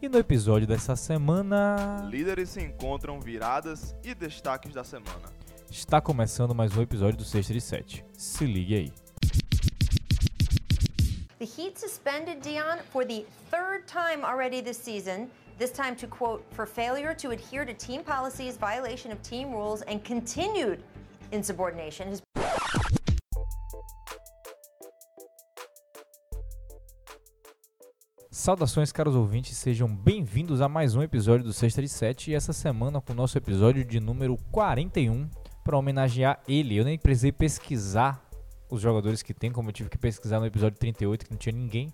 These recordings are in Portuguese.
E no episódio dessa semana Líderes se encontram viradas e destaques da semana. está começando mais um episódio do Sexta de Sete. Se ligue aí. The Heat suspended Dion for the third time already this season. This time to quote, for failure to adhere to team policies, violation of team rules, and continued insubordination. His Saudações, caros ouvintes, sejam bem-vindos a mais um episódio do Sexta de Sete e essa semana com o nosso episódio de número 41 para homenagear ele. Eu nem precisei pesquisar os jogadores que tem, como eu tive que pesquisar no episódio 38 que não tinha ninguém.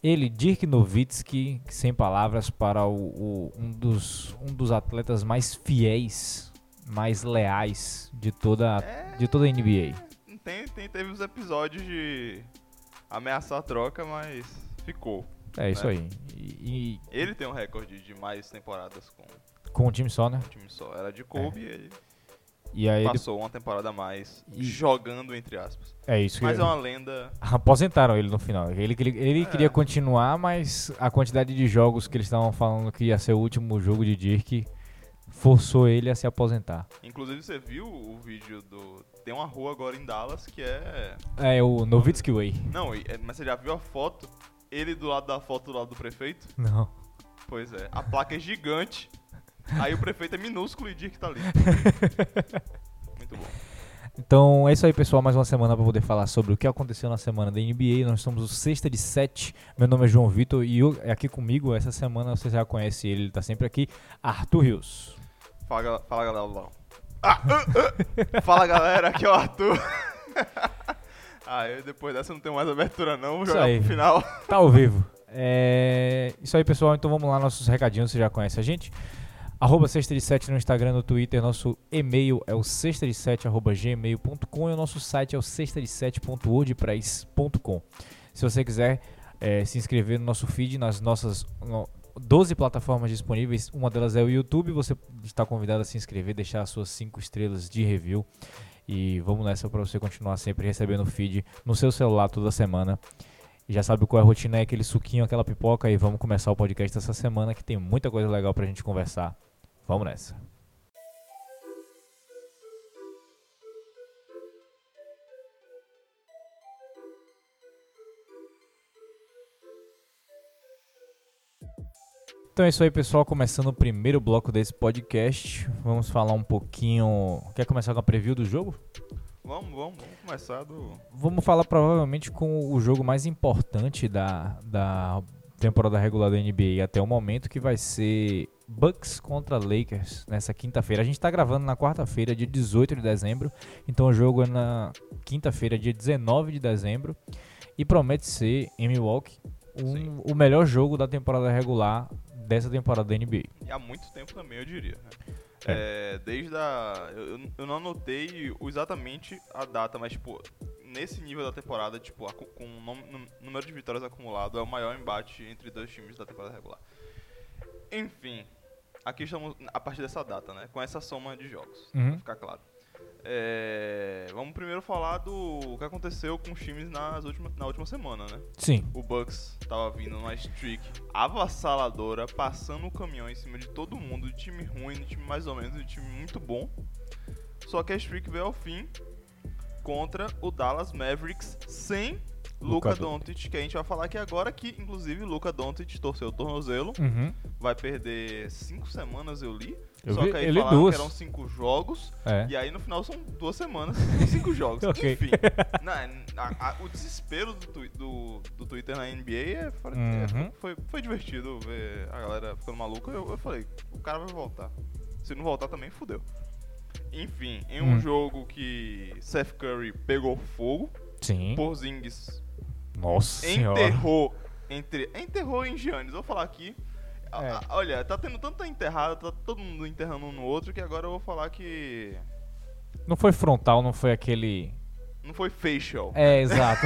Ele, Dirk Nowitzki, sem palavras, para o, o- um, dos, um dos atletas mais fiéis, mais leais de toda, a- de toda a NBA. Tem, tem, teve os episódios de ameaçar a troca, mas ficou. É isso É. aí. E, Ele tem um recorde de mais temporadas com e com o time só, né? um time só. Era de Kobe e ele E aí ele, passou uma temporada a mais E- jogando, entre aspas. é isso que Mas é eu- uma lenda. Aposentaram ele no final. Ele, ele, ele É. queria continuar, mas a quantidade de jogos que eles estavam falando que ia ser o último jogo de Dirk forçou ele a se aposentar. Inclusive, você viu o vídeo do. Tem uma rua agora em Dallas que é. É o Nowitzki Way. Não, e- é- mas você já viu a foto? Ele do lado da foto do lado do prefeito? Não. Pois é. A placa é gigante. Aí o prefeito é minúsculo e Dirk tá ali. Muito bom. Então é isso aí, pessoal. Mais uma semana para poder falar sobre o que aconteceu na semana da NBA. Nós somos o sexta de sete. Meu nome é João Vitor e eu, é aqui comigo essa semana você já conhece ele, ele tá sempre aqui. Arthur Rios. Fala, fala galera. Ah, ah, ah. Fala galera, aqui é o Arthur. ah, eu depois dessa não tenho mais abertura não, vou Isso jogar aí. pro final. Tá ao vivo. É isso aí, pessoal. Então vamos lá, nossos recadinhos. Você já conhece a gente. Arroba sexta de sete no Instagram, no Twitter. Nosso e-mail é o sexta de sete, arroba gmail.com e o nosso site é o sexta de sete.wordpress.com. Se você quiser é, se inscrever no nosso feed, nas nossas no- 12 plataformas disponíveis, uma delas é o YouTube. Você está convidado a se inscrever, deixar as suas 5 estrelas de review. E vamos nessa para você continuar sempre recebendo feed no seu celular toda semana. Já sabe qual é a rotina, é aquele suquinho, aquela pipoca. E vamos começar o podcast dessa semana que tem muita coisa legal pra gente conversar. Vamos nessa. Então é isso aí, pessoal. Começando o primeiro bloco desse podcast. Vamos falar um pouquinho. Quer começar com a preview do jogo? Vamos, vamos, vamos começar do. Vamos falar provavelmente com o jogo mais importante da, da temporada regular da NBA até o momento, que vai ser Bucks contra Lakers nessa quinta-feira. A gente está gravando na quarta-feira, dia 18 de dezembro, então o jogo é na quinta-feira, dia 19 de dezembro, e promete ser em Milwaukee um, o melhor jogo da temporada regular dessa temporada da NBA. E há muito tempo também, eu diria. né? É, desde a. Eu, eu não anotei exatamente a data, mas, tipo, nesse nível da temporada, tipo, acu- com o num- número de vitórias acumulado, é o maior embate entre dois times da temporada regular. Enfim, aqui estamos a partir dessa data, né? Com essa soma de jogos, Uhum. pra ficar claro. É, vamos primeiro falar do que aconteceu com os times nas última, na última semana, né? Sim, O Bucks tava vindo numa streak avassaladora, passando o caminhão em cima de todo mundo, de time ruim, de time mais ou menos, de time muito bom. Só que a streak veio ao fim contra o Dallas Mavericks sem Luka Luka Doncic, que a gente vai falar aqui agora que, inclusive, Luka Doncic torceu o tornozelo, uhum. vai perder cinco semanas, eu li. Eu Só vi- que aí falaram duas. que eram cinco jogos, é. e aí no final são duas semanas e cinco jogos. Enfim, na- a- a- o desespero do, do, do Twitter na NBA é, é, Uhum. foi, foi divertido ver a galera ficando maluca. Eu, eu falei, o cara vai voltar. Se não voltar também, fudeu. Enfim, em um Hum. jogo que Seth Curry pegou fogo, Sim. Porzingis Nossa senhora. enterrou, entre, enterrou em Giannis. Vou falar aqui. É. olha, tá tendo tanta enterrada, tá todo mundo enterrando um no outro, que agora eu vou falar que Não foi frontal, não foi aquele. não foi facial. É, exato.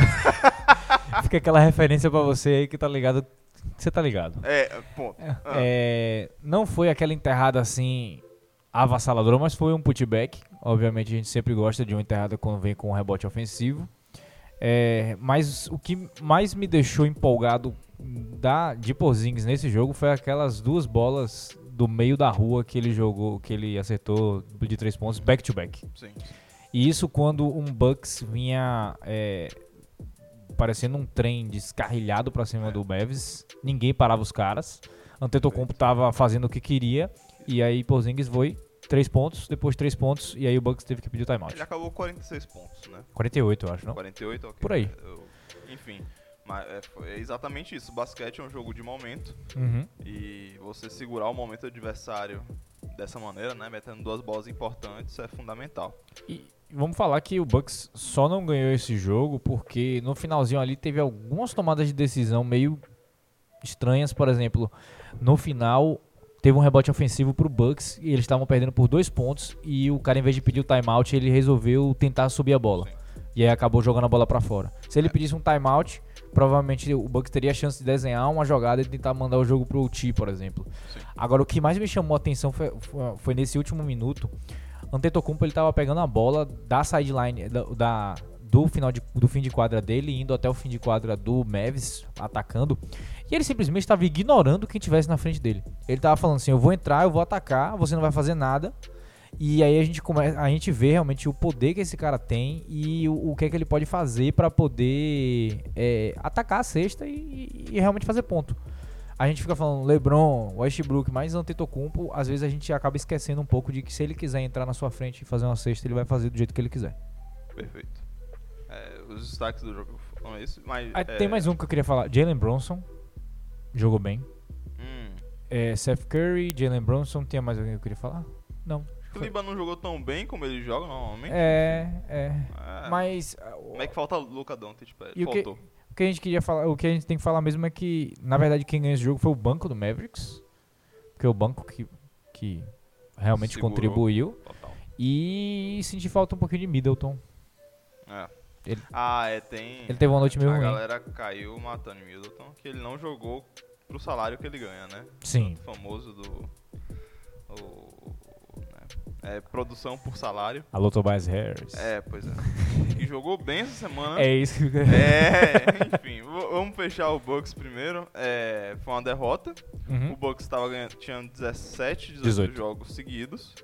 Fica aquela referência pra você aí que tá ligado. Você tá ligado. É, ponto. Ah. É, não foi aquela enterrada assim avassaladora, mas foi um putback. Obviamente a gente sempre gosta de uma enterrada quando vem com um rebote ofensivo. É, mas o que mais me deixou empolgado da, de Porzingis nesse jogo foi aquelas duas bolas do meio da rua que ele jogou, que ele acertou de três pontos, back to back. Sim. E isso quando um Bucks vinha é, parecendo um trem descarrilhado pra cima do Mavis, ninguém parava os caras. Antetokounmpo tava fazendo o que queria e aí Porzingis foi três pontos, depois três pontos e aí o Bucks teve que pedir o timeout. Ele acabou 46 pontos, né? 48, eu acho, não? 48, ok. Por aí. Eu- enfim, mas é, é exatamente isso. Basquete é um jogo de momento Uhum. e você segurar o momento adversário dessa maneira, né? Metendo duas bolas importantes é fundamental. E vamos falar que o Bucks só não ganhou esse jogo porque no finalzinho ali teve algumas tomadas de decisão meio estranhas, por exemplo, no final teve um rebote ofensivo pro Bucks e eles estavam perdendo por dois pontos e o cara em vez de pedir o timeout ele resolveu tentar subir a bola Sim. e aí acabou jogando a bola pra fora. Se ele pedisse um timeout, provavelmente o Bucks teria a chance de desenhar uma jogada e tentar mandar o jogo pro T, por exemplo. Sim. Agora o que mais me chamou a atenção foi, foi- foi nesse último minuto Antetokounmpo ele tava pegando a bola da sideline da, da- do final de, do fim de quadra dele indo até o fim de quadra do Mavis atacando e ele simplesmente estava ignorando quem tivesse na frente dele. Ele tava falando assim: "Eu vou entrar, eu vou atacar, você não vai fazer nada". E aí a gente começa, a gente vê realmente o poder que esse cara tem e o, o que é que ele pode fazer para poder é, atacar a cesta e, e realmente fazer ponto. A gente fica falando LeBron, Westbrook, mais Antetokounmpo, às vezes a gente acaba esquecendo um pouco de que se ele quiser entrar na sua frente e fazer uma cesta, ele vai fazer do jeito que ele quiser. Perfeito. É, os destaques do jogo foram esses, mas. Aí é, tem mais um que eu queria falar. Jalen Bronson jogou bem. Hum, É, Seth Curry, Jalen Bronson, tinha mais alguém que eu queria falar? Não. Kliba não jogou tão bem como ele joga normalmente. É, é. É, Mas Como é que falta Luca Doncic ele? E o que- Faltou. o que a gente queria falar, o que a gente tem que falar mesmo é que, na verdade, quem ganhou esse jogo foi o banco do Mavericks. Porque é o banco que, que realmente Segurou. contribuiu. Total. E senti falta um pouquinho de Middleton. É. Ele- Ah, é, tem. ele teve uma noite meio A ruim. galera caiu matando o Middleton, que ele não jogou pro salário que ele ganha, né? Sim. O famoso do. O, né? É produção por salário. Alô, Tobias Harris. É, pois é. E jogou bem essa semana. É isso que eu É, enfim, vamos fechar o Bucks primeiro. É, foi uma derrota. Uhum. O Bucks tava ganhando, tinha 17, 18, 18. jogos seguidos.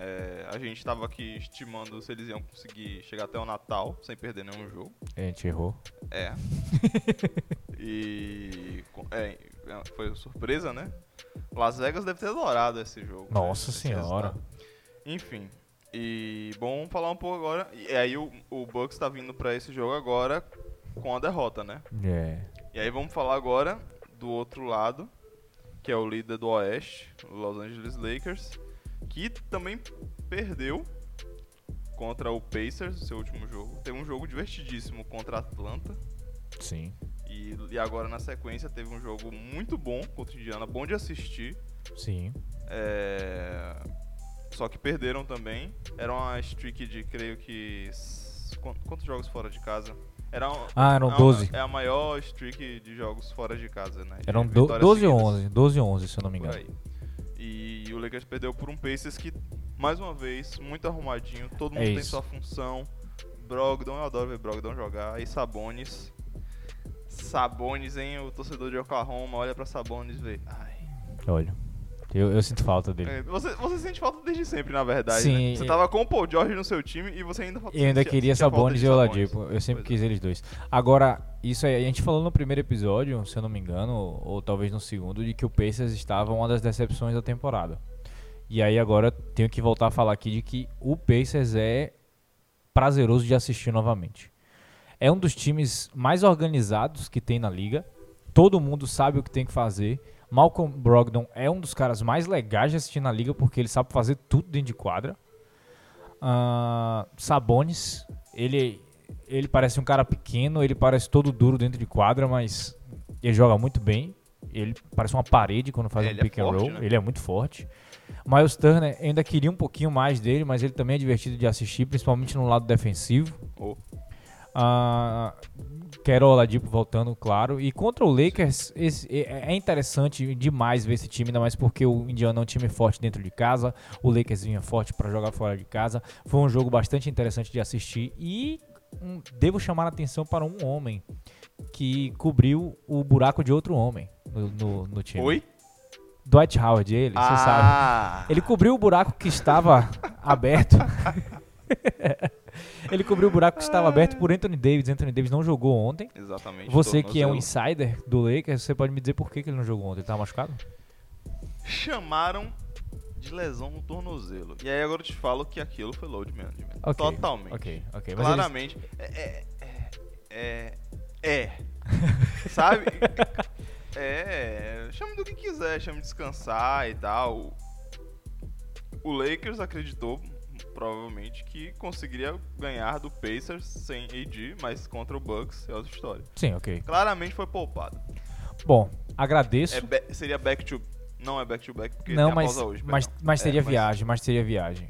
É, a gente tava aqui estimando se eles iam conseguir chegar até o Natal sem perder nenhum jogo. A gente errou. É. e co- é, foi surpresa, né? Las Vegas deve ter adorado esse jogo. né? Nossa Esse senhora. Enfim. E bom, vamos falar um pouco agora. E aí o, o Bucks tá vindo pra esse jogo agora com a derrota, né? É. E aí vamos falar agora do outro lado, que é o líder do Oeste, Los Angeles Lakers, que também perdeu contra o Pacers no seu último jogo. Teve um jogo divertidíssimo contra a Atlanta. Sim. E, e agora na sequência teve um jogo muito bom contra o Indiana, bom de assistir. Sim. É, Só que perderam também. Era uma streak de, creio que. Quantos jogos fora de casa? Era um- Ah, eram é uma- 12. É a maior streak de jogos fora de casa, né? de Eram do, vitórias 12 ou seguidas, 11. 12 ou 11, se eu não me engano. E o Lakers perdeu por um Pacers que, mais uma vez, muito arrumadinho. Todo mundo É tem sua função. Brogdon, eu adoro ver Brogdon jogar. E Sabonis. Sabonis, hein? O torcedor de Oklahoma olha pra Sabonis e vê. Ai. Olha. Eu, eu sinto falta dele. É, Você, você sente falta desde sempre, na verdade. Sim, né? Você tava com o Paul George no seu time e você ainda Eu ainda queria Sabonis e. Oladipo. Eu sempre Pois é. quis eles dois. Agora, isso aí, a gente falou no primeiro episódio, se eu não me engano, ou, ou talvez no segundo, de que o Pacers estava uma das decepções da temporada. E aí agora tenho que voltar a falar aqui de que o Pacers é prazeroso de assistir novamente. É um dos times mais organizados que tem na liga. Todo mundo sabe o que tem que fazer. Malcolm Brogdon é um dos caras mais legais de assistir na liga porque ele sabe fazer tudo dentro de quadra. Ah, Sabonis, ele, ele parece um cara pequeno, ele parece todo duro dentro de quadra, mas ele joga muito bem. Ele parece uma parede quando faz É, um ele é pick and forte, roll. né? Ele é muito forte. Miles Turner ainda queria um pouquinho mais dele, mas ele também é divertido de assistir, principalmente no lado defensivo. Oh, Ah, quero o Oladipo voltando, claro. E contra o Lakers, esse- é é interessante demais ver esse time, ainda mais porque o Indiana é um time forte dentro de casa, o Lakers vinha forte para jogar fora de casa. Foi um jogo bastante interessante de assistir e um- devo chamar a atenção para um homem que cobriu o buraco de outro homem no, no, no time. Oi? Dwight Howard, ele, você sabe. ah, Ele cobriu o buraco que estava aberto. ele cobriu o buraco que estava aberto por Anthony Davis. Anthony Davis não jogou ontem. Exatamente. Você que é um insider do Lakers, você pode me dizer por que, que ele não jogou ontem? Ele tava machucado? Chamaram de lesão no tornozelo. E aí agora eu te falo que aquilo foi load management. Ok, Totalmente. Ok, ok. Mas Claramente. É. É. É. é. Sabe? É. Chame do que quiser, chame de descansar e tal. O Lakers acreditou, provavelmente, que conseguiria ganhar do Pacers sem AD, mas contra o Bucks é outra história. Sim, ok. Claramente foi poupado. Bom, agradeço. É ba- seria back to. Não é back to back, porque não, mas, hoje. mas, perdão. mas É, seria mas viagem, mas seria viagem.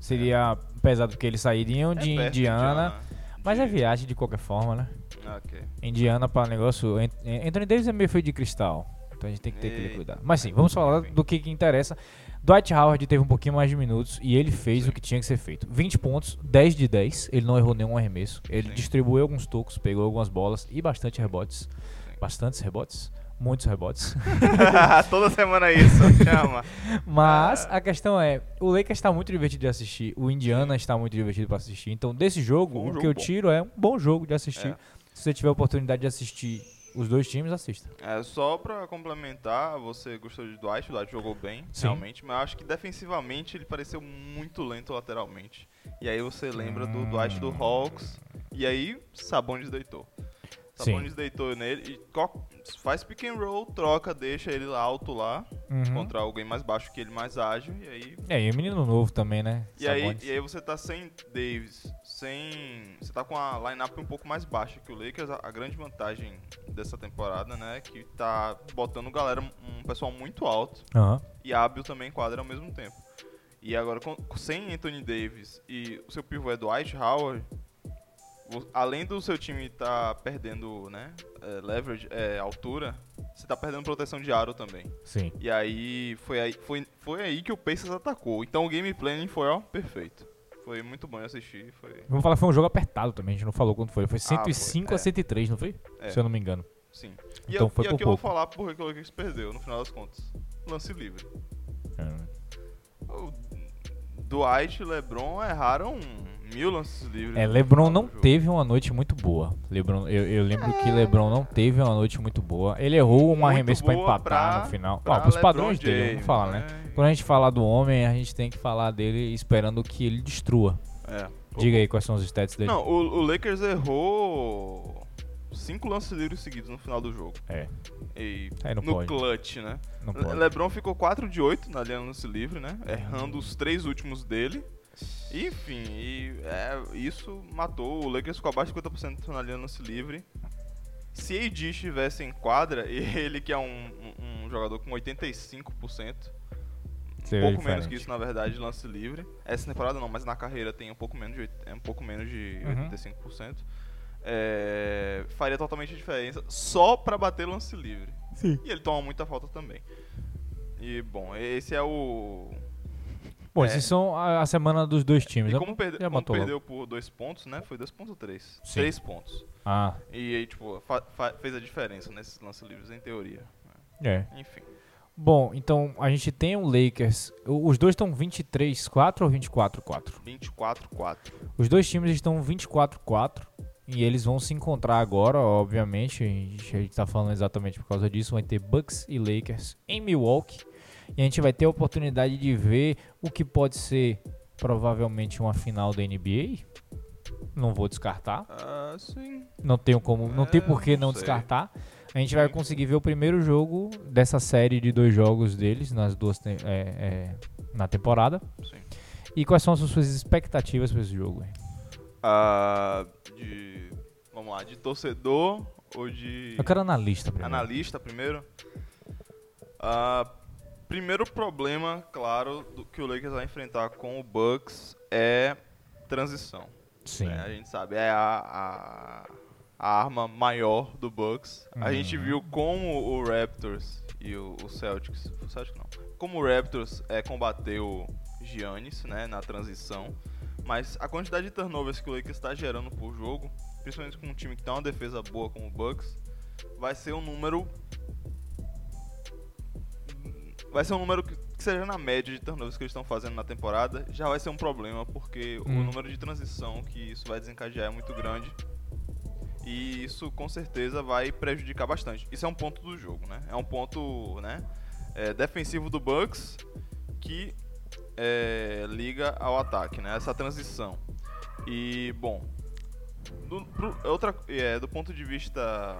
Seria pesado porque eles sairiam é de perto Indiana, mas é de- viagem de qualquer forma, né? Ok. Indiana para negócio. Ant- Anthony Davis é meio feio de cristal. Então a gente tem que ter aquele cuidado. Mas sim, vamos falar do que, que interessa. Dwight Howard teve um pouquinho mais de minutos e ele fez o que tinha que ser feito. 20 pontos, 10 de 10. Ele não errou nenhum arremesso. Ele Sim. distribuiu alguns tocos, pegou algumas bolas e bastante rebotes. Sim. Bastantes rebotes. Muitos rebotes. Toda semana é isso, chama. Mas a questão é, o Lakers está muito divertido de assistir, o Indiana está muito divertido para assistir. Então, desse jogo, Bom o jogo que eu bom. tiro é um bom jogo de assistir. É. Se você tiver a oportunidade de assistir os dois times, assista. É, só pra complementar, você gostou de Dwight, o Dwight jogou bem, Sim. realmente, mas eu acho que defensivamente ele pareceu muito lento lateralmente. E aí você lembra do. Dwight do Hawks, e aí Sabonis deitou. Sim. Sabonis deitou nele e faz pick and roll, troca, deixa ele alto lá, Uhum. contra alguém mais baixo que ele, mais ágil, e aí É, e o menino novo também, né? E aí, e aí você tá sem Davis, sem. Você tá com a lineup um pouco mais baixa que o Lakers. A, a grande vantagem dessa temporada, né? É que tá botando galera, um pessoal muito alto e hábil também quadra ao mesmo tempo. E agora, com- sem Anthony Davis e o seu pivô é Dwight Howard, além do seu time tá perdendo, né? é, leverage, é, altura, você tá perdendo proteção de aro também. Sim. E aí foi aí, foi, foi aí que o Pacers atacou. Então o game planning foi, ó, perfeito. Foi muito bom assistir. Foi. Vamos falar que foi um jogo apertado também, a gente não falou quanto foi. Foi foi, 105 a é. 103, não foi? É. Se eu não me engano. Sim. E, Então eu, foi e por aqui eu vou pouco. falar porque que o Lakers perdeu, no final das contas. Lance livre. É. O Dwight e LeBron erraram mil lances livres. É, LeBron não teve uma noite muito boa. LeBron, eu, eu lembro que LeBron não teve uma noite muito boa. Ele errou um Muito arremesso pra boa empatar pra- no final. pra pros LeBron padrões dele, vamos James, falar, né? Quando a gente falar do homem, a gente tem que falar dele esperando que ele destrua. É. Diga aí quais são os stats dele. Não, o, o Lakers errou cinco lances livres seguidos no final do jogo. É, E não no pode. clutch, né? não Le- pode. LeBron ficou 4 de 8 na linha lance livre, né? Errando os três últimos dele. E, enfim, e, é, isso matou. O Lakers ficou abaixo de 50% na linha lance livre. Se AD estivesse em quadra, ele que é um, um- um jogador com 85%, Você um pouco menos diferença. que isso na verdade de lance livre. Essa temporada não, mas na carreira tem um pouco menos de, é um pouco menos de Uhum. 85%. É, faria totalmente diferença só pra bater lance livre. Sim. E ele toma muita falta também. E bom, esse é o. Bom, É. esses são a, a semana dos dois times. E né? como, perde- Já como logo. perdeu por dois pontos, né? Foi dois pontos ou três? Sim. Três pontos. Ah, E aí, tipo, fez a diferença nesses lances livres, em teoria. é. Enfim. Bom, então a gente tem o Lakers. Os dois estão 23-4 ou 24-4? 24-4. Os dois times estão 24-4 e eles vão se encontrar agora, obviamente. A gente, a gente tá falando exatamente por causa disso. Vai ter Bucks e Lakers em Milwaukee. E a gente vai ter a oportunidade de ver o que pode ser provavelmente uma final da NBA. Não vou descartar. Ah, sim. Não tenho como, não tem É, por que não não descartar. A gente vai conseguir ver o primeiro jogo dessa série de dois jogos deles nas duas é, é, na temporada. Sim. E quais são as suas expectativas para esse jogo? hein? Ah, de. Vamos lá, de torcedor ou de. Eu quero analista primeiro. Analista primeiro. Ah, primeiro problema, claro, do que o Lakers vai enfrentar com o Bucks é transição. Sim. né? A gente sabe, é a, a, a arma maior do Bucks. A gente Uhum. viu como o Raptors e o, o Celtics, o Celtics não, como o Raptors é, combateu Giannis, né, na transição. Mas a quantidade de turnovers que o Lakers está gerando por jogo, principalmente com um time que tem uma defesa boa como o Bucks, vai ser um número vai ser um número que, que seja na média de turnovers que eles estão fazendo na temporada, já vai ser um problema, porque Hum. o número de transição que isso vai desencadear é muito grande. E isso com certeza vai prejudicar bastante. Isso é um ponto do jogo, né? É um ponto né, é, defensivo do Bucks que é, liga ao ataque, né? Essa transição. E, bom, do, pro- outra, é, do ponto de vista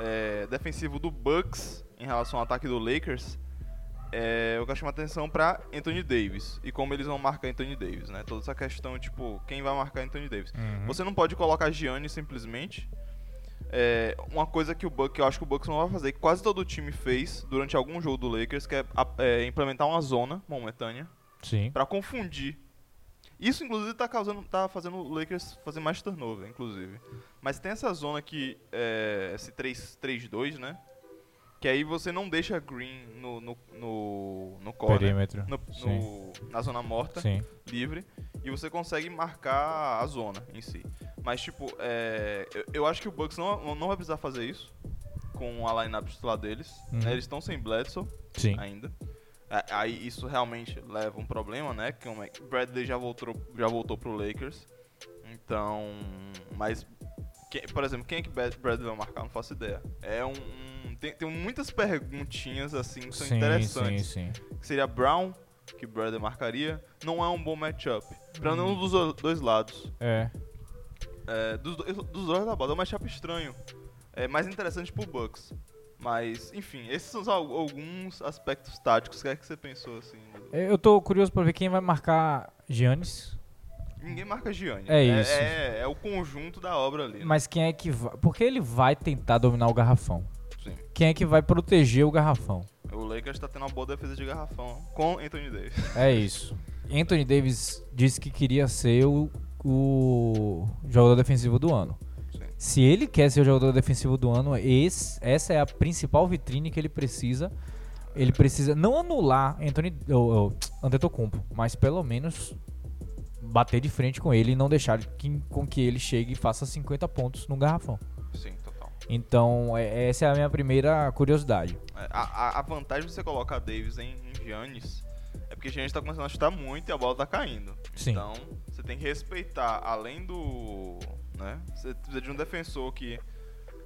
é, defensivo do Bucks em relação ao ataque do Lakers, é, eu quero chamar atenção para Anthony Davis e como eles vão marcar Anthony Davis, né? Toda essa questão, tipo, quem vai marcar Anthony Davis. Uhum. Você não pode colocar Giannis simplesmente. É, uma coisa que o Bucks, que eu acho que o Bucks não vai fazer, que quase todo time fez durante algum jogo do Lakers, que é, é, implementar uma zona momentânea Sim. Pra confundir. Isso, inclusive, tá causando, tá fazendo o Lakers fazer mais turnover, inclusive. Mas tem essa zona que é esse 3-2, né? Que aí você não deixa Green no no no, no corner, Perímetro. no, no- na zona morta, Sim. livre, e você consegue marcar a zona em si. Mas tipo, é, eu, eu acho que o Bucks não, não vai precisar fazer isso com a lineup titular deles. Uhum. né? Eles estão sem Bledsoe Sim. ainda. Aí isso realmente leva um problema, né? Que o Bradley já voltou, já voltou pro Lakers. Então, mas quem- por exemplo, quem é que Brad- Bradley vai marcar? Não faço ideia. É um, um- tem, tem muitas perguntinhas assim que são sim, interessantes. sim, sim. Que seria Brown, que Bradley marcaria, não é um bom matchup para Hum. nenhum dos do- dois lados. É. É, dos, dois- dos dois lados é um matchup estranho. É mais interessante pro Bucks. Mas, enfim, esses são alguns aspectos táticos. O que é que você pensou assim? do- Eu tô curioso pra ver quem vai marcar Giannis. Ninguém marca Gianni. É isso. É, é o conjunto da obra ali. né? Mas quem é que vai. Porque ele vai tentar dominar o garrafão. Sim. Quem é que vai proteger o garrafão? O Lakers tá tendo uma boa defesa de garrafão com Anthony Davis. É isso. Anthony Davis disse que queria ser o, o jogador defensivo do ano. Sim. Se ele quer ser o jogador defensivo do ano, esse, essa é a principal vitrine que ele precisa. Ele precisa não anular Anthony ou, ou, Antetokounmpo, mas pelo menos bater de frente com ele e não deixar que, com que ele chegue e faça 50 pontos no garrafão. Sim, total. Então, é- essa é a minha primeira curiosidade. É, A, a- a vantagem de você colocar Davis em, em Giannis é porque Giannis tá começando a chutar muito e a bola tá caindo. Sim. Então, você tem que respeitar, além do. Né, você precisa de um defensor que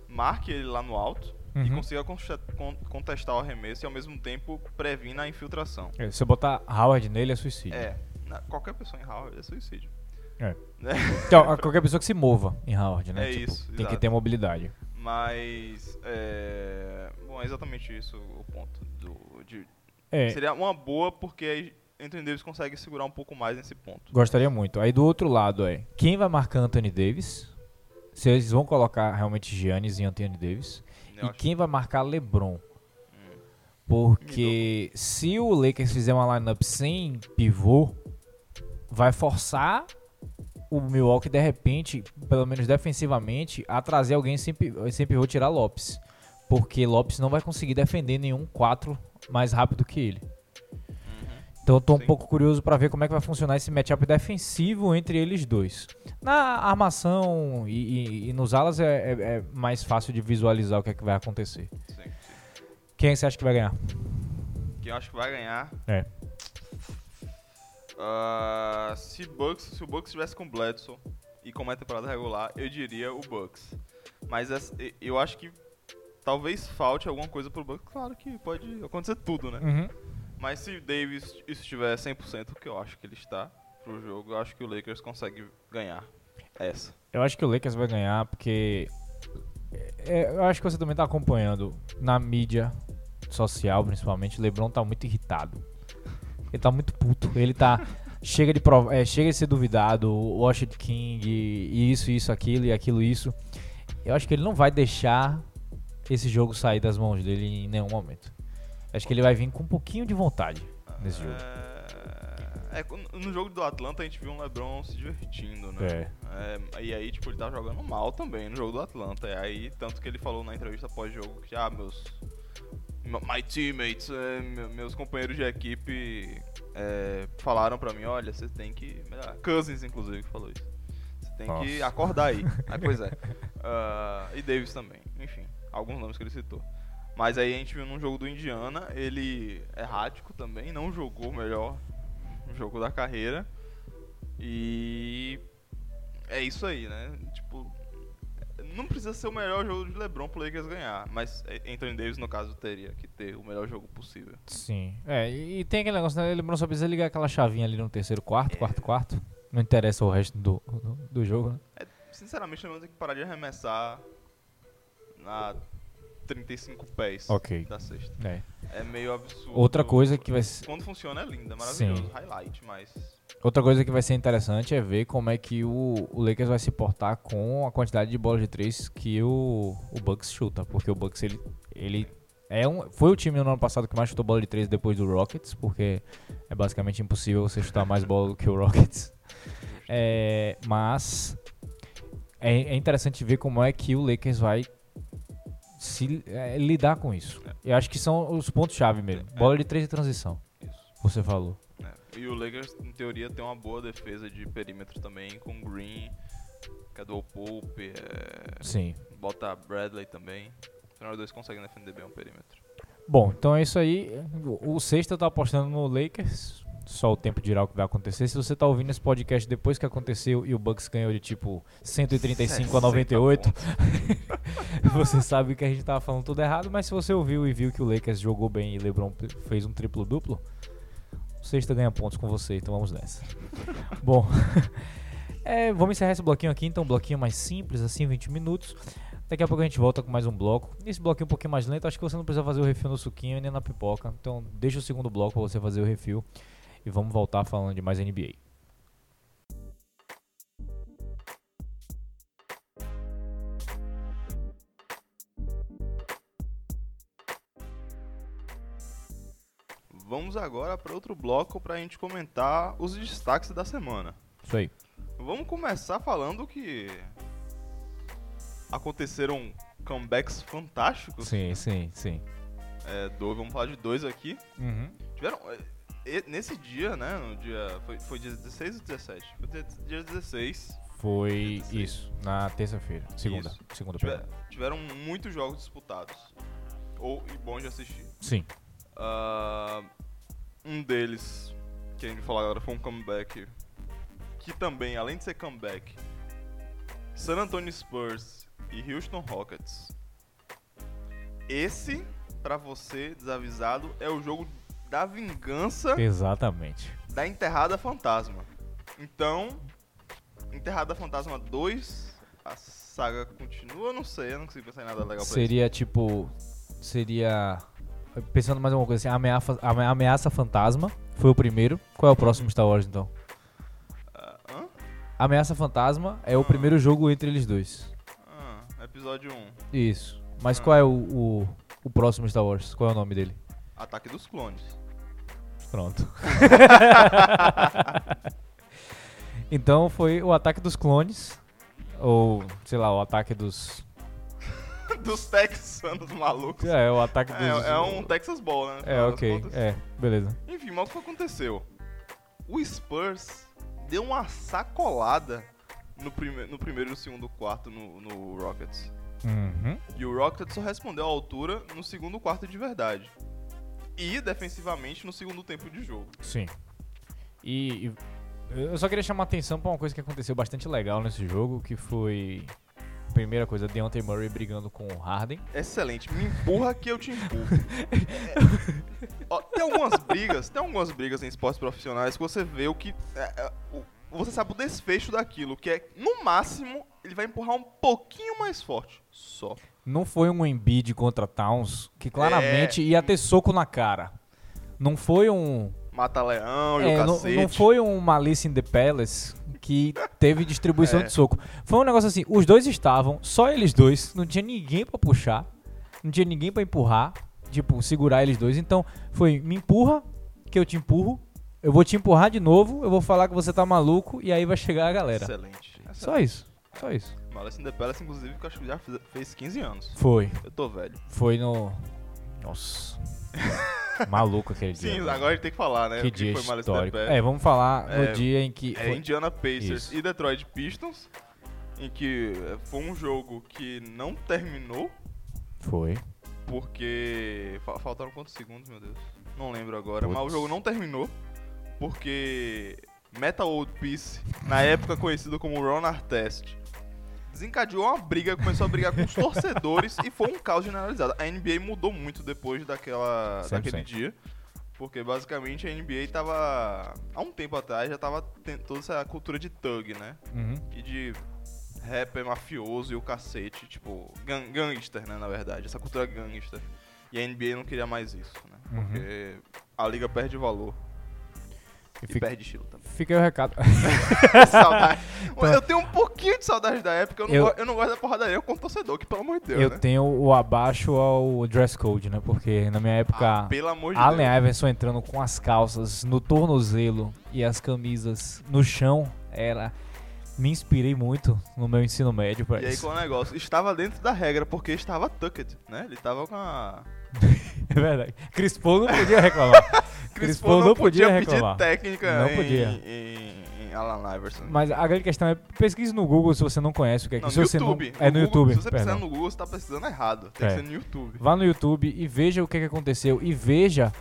marque ele lá no alto e Uhum. consiga conche- con- contestar o arremesso e ao mesmo tempo previna a infiltração. É, Se eu botar Howard nele, é suicídio. É, na- qualquer pessoa em Howard é suicídio. É. Né? Então, qualquer pessoa que se mova em Howard, né? É Tipo, isso, Tem que exato. ter mobilidade. Mas. É, bom, é exatamente isso o ponto. Do, de, É, Seria uma boa porque aí Anthony Davis consegue segurar um pouco mais nesse ponto. gostaria muito. Aí do outro lado é, quem vai marcar Anthony Davis? Se eles vão colocar realmente Giannis e Anthony Davis. Eu e quem vai marcar LeBron? Hum. Porque se o Lakers fizer uma lineup sem pivô, vai forçar o Milwaukee de repente, pelo menos defensivamente, a trazer alguém sem, pi- sem pivô tirar Lopes. Porque Lopes não vai conseguir defender nenhum 4 mais rápido que ele. Uhum. Então eu tô um Sim. pouco curioso pra ver como é que vai funcionar esse matchup defensivo entre eles dois. Na armação e, e- e nos alas é, é- é mais fácil de visualizar o que é que vai acontecer. Sim. Quem você acha que vai ganhar? Quem eu acho que vai ganhar. É. Ah, se, Bucks, se o Bucks estivesse com Bledsoe e como é temporada regular, eu diria o Bucks. Mas essa- eu acho que talvez falte alguma coisa pro Bucks. Claro que pode acontecer tudo, né? Uhum. Mas se Davis estiver 100%, que eu acho que ele está pro jogo, eu acho que o Lakers consegue ganhar essa. Eu acho que o Lakers vai ganhar porque. é, eu acho que você também tá acompanhando na mídia social, principalmente. LeBron tá muito irritado. Ele tá muito puto. Ele tá. chega, de prov é, chega de ser duvidado. Washington King, e isso, isso, aquilo e aquilo, isso. Eu acho que ele não vai deixar esse jogo sair das mãos dele em nenhum momento. Acho que ele vai vir com um pouquinho de vontade nesse jogo. É, é, no jogo do Atlanta a gente viu um LeBron se divertindo, né? É, e aí, tipo, ele tava jogando mal também no jogo do Atlanta. E aí, tanto que ele falou na entrevista pós-jogo que, ah, meus. My teammates, é, me- meus companheiros de equipe é, falaram pra mim, olha, você tem que. Cousins, inclusive, que falou isso. Você tem que Nossa. acordar aí. aí pois é. Ah, e Davis também. Enfim, alguns nomes que ele citou. Mas aí a gente viu num jogo do Indiana, ele é errático também, não jogou o melhor jogo da carreira. E é isso aí, né? Tipo, não precisa ser o melhor jogo de LeBron pro Lakers ganhar, mas Anthony Davis no caso teria que ter o melhor jogo possível. Sim. É, e, e tem aquele negócio, né? LeBron só precisa ligar aquela chavinha ali no terceiro quarto, quarto, quarto. Não interessa o resto do, do, do jogo, né? É, sinceramente, LeBron tem que parar de arremessar na 35 pés Ok. da sexta. É. É meio absurdo. Outra coisa que vai ser. Quando funciona é lindo, é maravilhoso, Sim. highlight, mas Outra coisa que vai ser interessante é ver como é que o, o Lakers vai se portar com a quantidade de bolas de três que o, o Bucks chuta, porque o Bucks ele, ele é um, foi o time no ano passado que mais chutou bola de três depois do Rockets, porque é basicamente impossível você chutar mais bola do que o Rockets. É, mas é, é interessante ver como é que o Lakers vai se é, lidar com isso. Eu acho que são os pontos-chave mesmo. É. Bola de três e transição, isso. você falou. E o Lakers, em teoria, tem uma boa defesa de perímetro também, com Green, Cadwell Pope, é, Sim. bota Bradley também. Os nós dois conseguem defender bem o perímetro. Bom, então é isso aí. O Sexta tá apostando no Lakers. Só o tempo dirá o que vai acontecer. Se você tá ouvindo esse podcast depois que aconteceu e o Bucks ganhou de tipo 135 a 60 98, pontos. você sabe que a gente tava falando tudo errado. Mas se você ouviu e viu que o Lakers jogou bem e LeBron fez um triplo-duplo, o Sexta ganha pontos com você. Então vamos nessa. Bom, é, vamos encerrar esse bloquinho aqui. Então, um bloquinho mais simples, assim, 20 minutos. Daqui a pouco a gente volta com mais um bloco. Esse bloquinho um pouquinho mais lento, acho que você não precisa fazer o refil no suquinho nem na pipoca. Então deixa o segundo bloco pra você fazer o refil. E vamos voltar falando de mais NBA. Vamos agora para outro bloco para a gente comentar os destaques da semana. Isso aí. Vamos começar falando que aconteceram comebacks fantásticos. Sim, sim, sim. É, dois, vamos falar de dois aqui. Uhum. Tiveram. é, Nesse dia, né? No dia. Foi, foi dia 16 ou 17? Foi dia, dia 16. Foi 16. isso, na terça-feira. Segunda. Isso. Segunda Tiver- tiveram muitos jogos disputados. Ou e bons de assistir. Sim. Ah, um deles, que a gente falar agora, foi um comeback. Que também, além de ser comeback, San Antonio Spurs e Houston Rockets. Esse, pra você desavisado, é o jogo da vingança Exatamente. da Enterrada Fantasma. Então, Enterrada Fantasma 2, a saga continua, eu não sei, eu não consigo pensar em nada legal pra isso. Seria tipo. Seria. Pensando mais uma coisa assim, ameaça, ame- ameaça fantasma. Foi o primeiro. Qual é o próximo Star Wars então? Ah, hã? Ameaça Fantasma é o Ah. primeiro jogo entre eles dois. Ah, episódio 1. Isso. Mas Ah. qual é o, o, o próximo Star Wars? Qual é o nome dele? Ataque dos Clones. Pronto. então foi o ataque dos clones. Ou, sei lá, o ataque dos. dos texanos malucos. É, o ataque dos. É, é um Texas Ball, né? É, ok. É, beleza. Enfim, mas o que aconteceu? O Spurs deu uma sacolada no, prime no primeiro e no segundo quarto no, no Rockets. Uhum. E o Rockets só respondeu à altura no segundo quarto de verdade. E defensivamente no segundo tempo de jogo. Sim. E, e eu só queria chamar a atenção pra uma coisa que aconteceu bastante legal nesse jogo, que foi. Primeira coisa, Deontay Murray brigando com o Harden. Excelente, me empurra que eu te empurro. É, ó, tem algumas brigas, tem algumas brigas em esportes profissionais que você vê o que. é, é, o- você sabe o desfecho daquilo, que é, no máximo, ele vai empurrar um pouquinho mais forte. Só. Não foi um Embiid contra Towns, que claramente ia ter soco na cara. Não foi um. Mata leão e É, o não, cacete. não foi um Malice in the Palace que teve distribuição É. de soco. Foi um negócio assim, os dois estavam, só eles dois, não tinha ninguém pra puxar, não tinha ninguém pra empurrar, tipo, segurar eles dois. Então, foi, me empurra, que eu te empurro, eu vou te empurrar de novo, eu vou falar que você tá maluco e aí vai chegar a galera. Excelente. Só isso, só isso. Malice in the Palace, inclusive, que eu acho que já fez 15 anos. Foi, Eu tô velho. foi no... Nossa. Maluco aquele dia. Sim, velho. agora a gente tem que falar, né? Que dia foi histórico. É, vamos falar no É, dia em que. É foi- Indiana Pacers Isso. e Detroit Pistons, em que eh, foi um jogo que não terminou, Foi. porque. fa- Faltaram quantos segundos, meu Deus? Não lembro agora, mas Putz. o jogo não terminou, porque Metal Old Peace, na época conhecido como Ron Artest, desencadeou uma briga, começou a brigar com os torcedores e foi um caos generalizado. A NBA mudou muito depois daquela, 100%. daquele dia. Porque basicamente a NBA tava. Há um tempo atrás já tava tendo toda essa cultura de thug, né? Uhum. E de rapper mafioso e o cacete, tipo, gang gangster, né, na verdade, essa cultura gangster. E a NBA não queria mais isso, né? Uhum. Porque a liga perde valor E e fica, perde estilo também. fica aí o recado. saudade. Eu tenho um pouquinho de saudade da época, eu não, Eu- go- eu não gosto da porradaria como torcedor, que pelo amor de Deus, Eu né? tenho o abaixo ao dress code, né? Porque na minha época. Ah, pelo amor de Allen Deus. Iverson entrando com as calças no tornozelo e as camisas no chão era. Me inspirei muito no meu ensino médio pra E aí isso. com o negócio, estava dentro da regra, porque estava tucked, né? Ele tava com a... É verdade. Chris Paul não podia reclamar. Chris Paul não podia pedir reclamar. técnica Não em, podia. Em, em Alan Iverson. Mas a grande questão é pesquise no Google se você não conhece o que é que Não, se no você YouTube. não é no, Google, YouTube, Se você perdão. precisar no Google, você tá pesquisando errado. Tem É. que ser no YouTube. Vá no YouTube e veja o que, que aconteceu e veja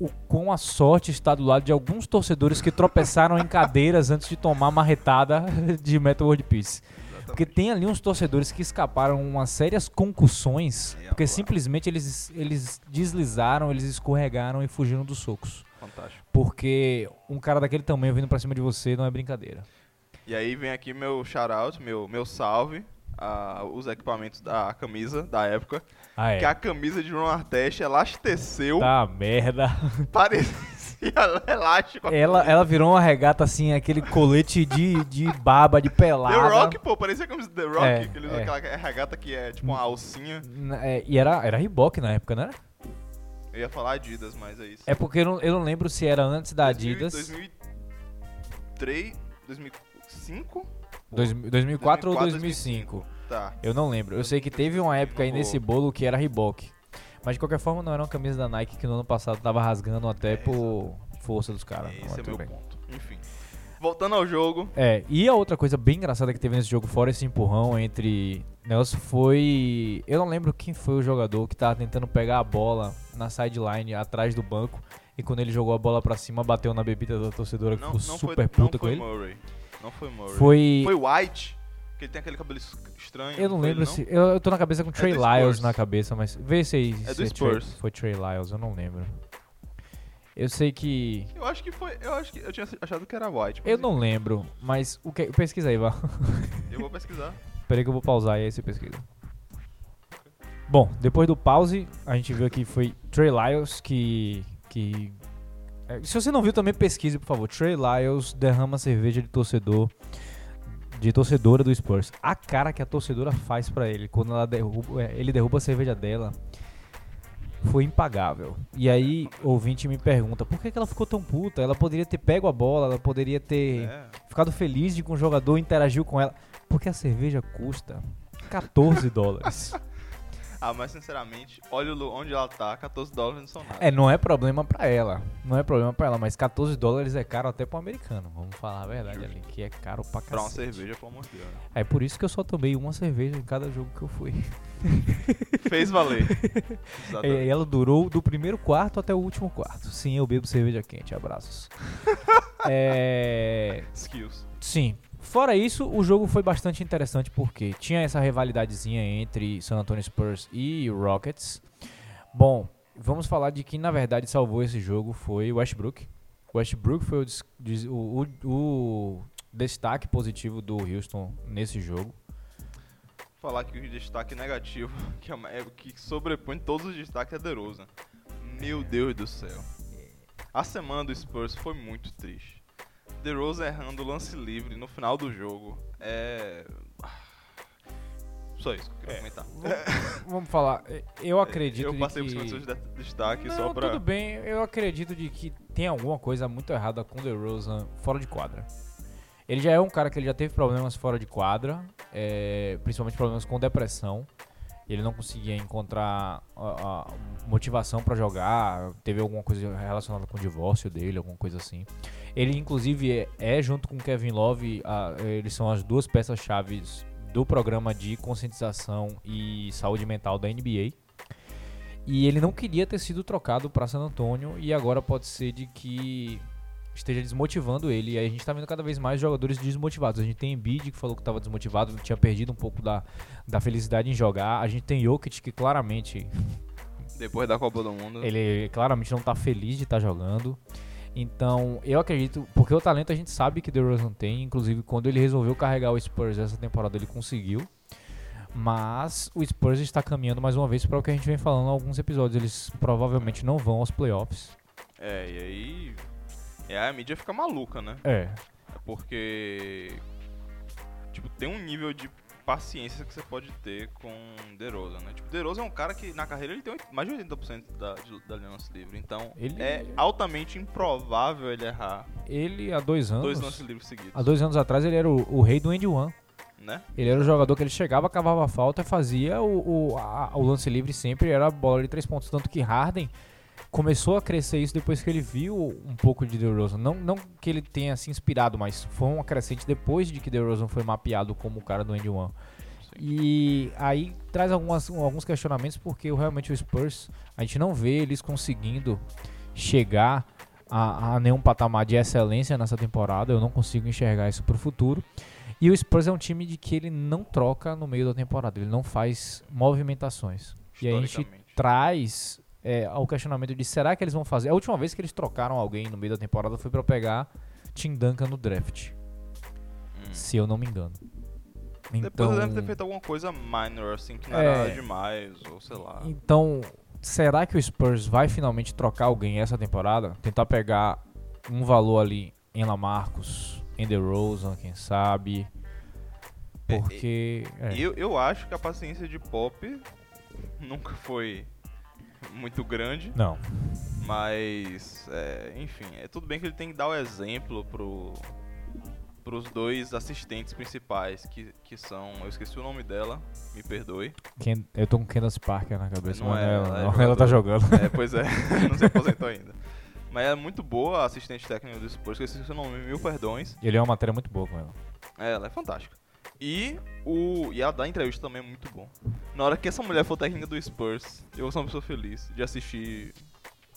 o quão a sorte está do lado de alguns torcedores que tropeçaram em cadeiras antes de tomar marretada de Metal World Peace. Porque tem ali uns torcedores que escaparam umas sérias concussões, É, porque lá. simplesmente eles, eles deslizaram, eles escorregaram e fugiram dos socos. Fantástico. Porque um cara daquele tamanho vindo pra cima de você não é brincadeira. E aí vem aqui meu shout-out, meu, meu salve, a, os equipamentos da camisa da época. Ah, Que a é. camisa de Ron Artest elasteceu, Tá merda. parecia elástico. Ela, ela virou uma regata assim, aquele colete de, de baba, de pelada. The Rock, pô, parecia do The Rock, É, que é. aquela regata que é tipo uma alcinha. É, e era, era Reebok na época, não era? Eu ia falar Adidas, mas é isso. É porque eu não, eu não lembro se era antes da 2000 Adidas. 2003, 2005? dois- 2004 ou 2004, 2005. Tá. Eu não lembro. Eu sei que teve uma época aí nesse bolo que era Reebok. Mas de qualquer forma não era uma camisa da Nike que no ano passado tava rasgando até É, por força dos caras. Esse é meu bem. ponto. Enfim. Voltando ao jogo, É, e a outra coisa bem engraçada que teve nesse jogo, fora esse empurrão entre Nelson, foi. Eu não lembro quem foi o jogador que tava tentando pegar a bola na sideline atrás do banco. E quando ele jogou a bola pra cima, bateu na bebida da torcedora que não, ficou não super foi, puta não com foi ele. Murray. Não foi Murray. Foi. Foi White, que ele tem aquele cabelo es- estranho. Eu não lembro ele, se. Eu, eu tô na cabeça com Trey do Lyles na cabeça, mas. Vê se aí. É se do Trey- Spurs. foi Trey Lyles, eu não lembro. Eu sei que. Eu acho que foi. Eu acho que eu tinha achado que era White. Eu não lembro, mas o que. Pesquisa aí, vá. Eu vou pesquisar. Peraí que eu vou pausar e aí você pesquisa. Bom, depois do pause, a gente viu aqui foi Trey Lyles que. que é, se você não viu, também pesquise, por favor. Trey Lyles derrama cerveja de torcedor. De torcedora do Spurs. A cara que a torcedora faz pra ele quando ela derruba, é, ele derruba a cerveja dela foi impagável. E aí, ouvinte me pergunta: por que, que ela ficou tão puta? Ela poderia ter pego a bola, ela poderia ter É. ficado feliz de que um jogador interagiu com ela. Porque a cerveja custa 14 dólares. Ah, mas sinceramente, olha onde ela tá, 14 dólares não são nada. É, não é problema pra ela. Não é problema pra ela, mas 14 dólares é caro até pro americano. Vamos falar a verdade ali, que é caro pra Pra uma cacete. cerveja, pelo amor de Deus. né? É por isso que eu só tomei uma cerveja em cada jogo que eu fui. Fez valer. E Exatamente. ela durou do primeiro quarto até o último quarto. Sim, eu bebo cerveja quente. Abraços. é... Skills. Sim. Fora isso, o jogo foi bastante interessante porque tinha essa rivalidadezinha entre San Antonio Spurs e Rockets. Bom, vamos falar de quem na verdade salvou esse jogo foi Westbrook. Westbrook foi o, o- o- destaque positivo do Houston nesse jogo. Falar que o destaque negativo, que, é é o que sobrepõe todos os destaques, é DeRozan. Meu Deus do céu. A semana do Spurs foi muito triste. DeRozan errando lance livre no final do jogo. É... Só isso que eu queria comentar. Vamos falar, eu acredito Eu de passei que... por cima dos de- destaques só pra... tudo bem. Eu acredito de que tem alguma coisa muito errada com o DeRozan fora de quadra. Ele já é um cara que ele já teve problemas fora de quadra, é, principalmente problemas com depressão. Ele não conseguia encontrar motivação pra jogar, teve alguma coisa relacionada com o divórcio dele, alguma coisa assim. Ele, inclusive, é, é, junto com Kevin Love, eles são as duas peças-chave do programa de conscientização e saúde mental da NBA. E ele não queria ter sido trocado para San Antonio e agora pode ser de que esteja desmotivando ele. E aí a gente tá vendo cada vez mais jogadores desmotivados. A gente tem Embiid que falou que estava desmotivado, tinha perdido um pouco da, da felicidade em jogar. A gente tem Jokic que claramente depois da Copa do Mundo. Ele claramente não tá feliz de estar tá jogando. Então, eu acredito, porque o talento a gente sabe que DeRozan tem, inclusive quando ele resolveu carregar o Spurs essa temporada ele conseguiu. Mas o Spurs está caminhando mais uma vez para o que a gente vem falando em alguns episódios. Eles provavelmente não vão aos playoffs. É, e aí. E aí a mídia fica maluca, né? É. Porque. Tipo, tem um nível de paciência que você pode ter com DeRozan, né? Tipo, DeRozan é um cara que na carreira ele tem mais de 80% da, da lance livre, então ele... é altamente improvável ele errar. Ele há dois anos... Dois lances livres seguidos. Há dois anos atrás ele era o, o rei do end one. Né? Ele era o jogador que ele chegava, cavava a falta, fazia o, o, a, o lance livre sempre, era a bola de três pontos. Tanto que Harden começou a crescer isso depois que ele viu um pouco de DeRozan. Não, não que ele tenha se inspirado, mas foi um crescente depois de que DeRozan foi mapeado como o cara do End One. E aí traz algumas, alguns questionamentos porque realmente o Spurs, a gente não vê eles conseguindo chegar a, a nenhum patamar de excelência nessa temporada. Eu não consigo enxergar isso para o futuro. E o Spurs é um time de que ele não troca no meio da temporada, ele não faz movimentações. E a gente traz é, ao questionamento de será que eles vão fazer. A última vez que eles trocaram alguém no meio da temporada foi para pegar Tim Duncan no draft. Hum. Se eu não me engano. Depois deve ter feito alguma coisa minor, assim, que não é, era demais, ou sei lá. Então, será que o Spurs vai finalmente trocar alguém essa temporada? Tentar pegar um valor ali em Lamarcus, em DeRozan, quem sabe? É, Porque... É, é. Eu, eu acho que a paciência de Pop nunca foi muito grande. Não. Mas, é, enfim, é tudo bem que ele tem que dar o exemplo pro, pros dois assistentes principais, que, que são. Eu esqueci o nome dela, me perdoe. Eu tô com Candace Parker na cabeça, não é, ela, ela, não, é ela tá jogando. É, pois é, não se aposentou ainda. Mas ela é muito boa, assistente técnica do Spurs, esqueci o nome, mil perdões. E ele é uma matéria muito boa com ela. É, ela é fantástica. E, o, e ela dá entrevista também é muito bom. Na hora que essa mulher for técnica do Spurs, eu vou ser uma pessoa feliz de assistir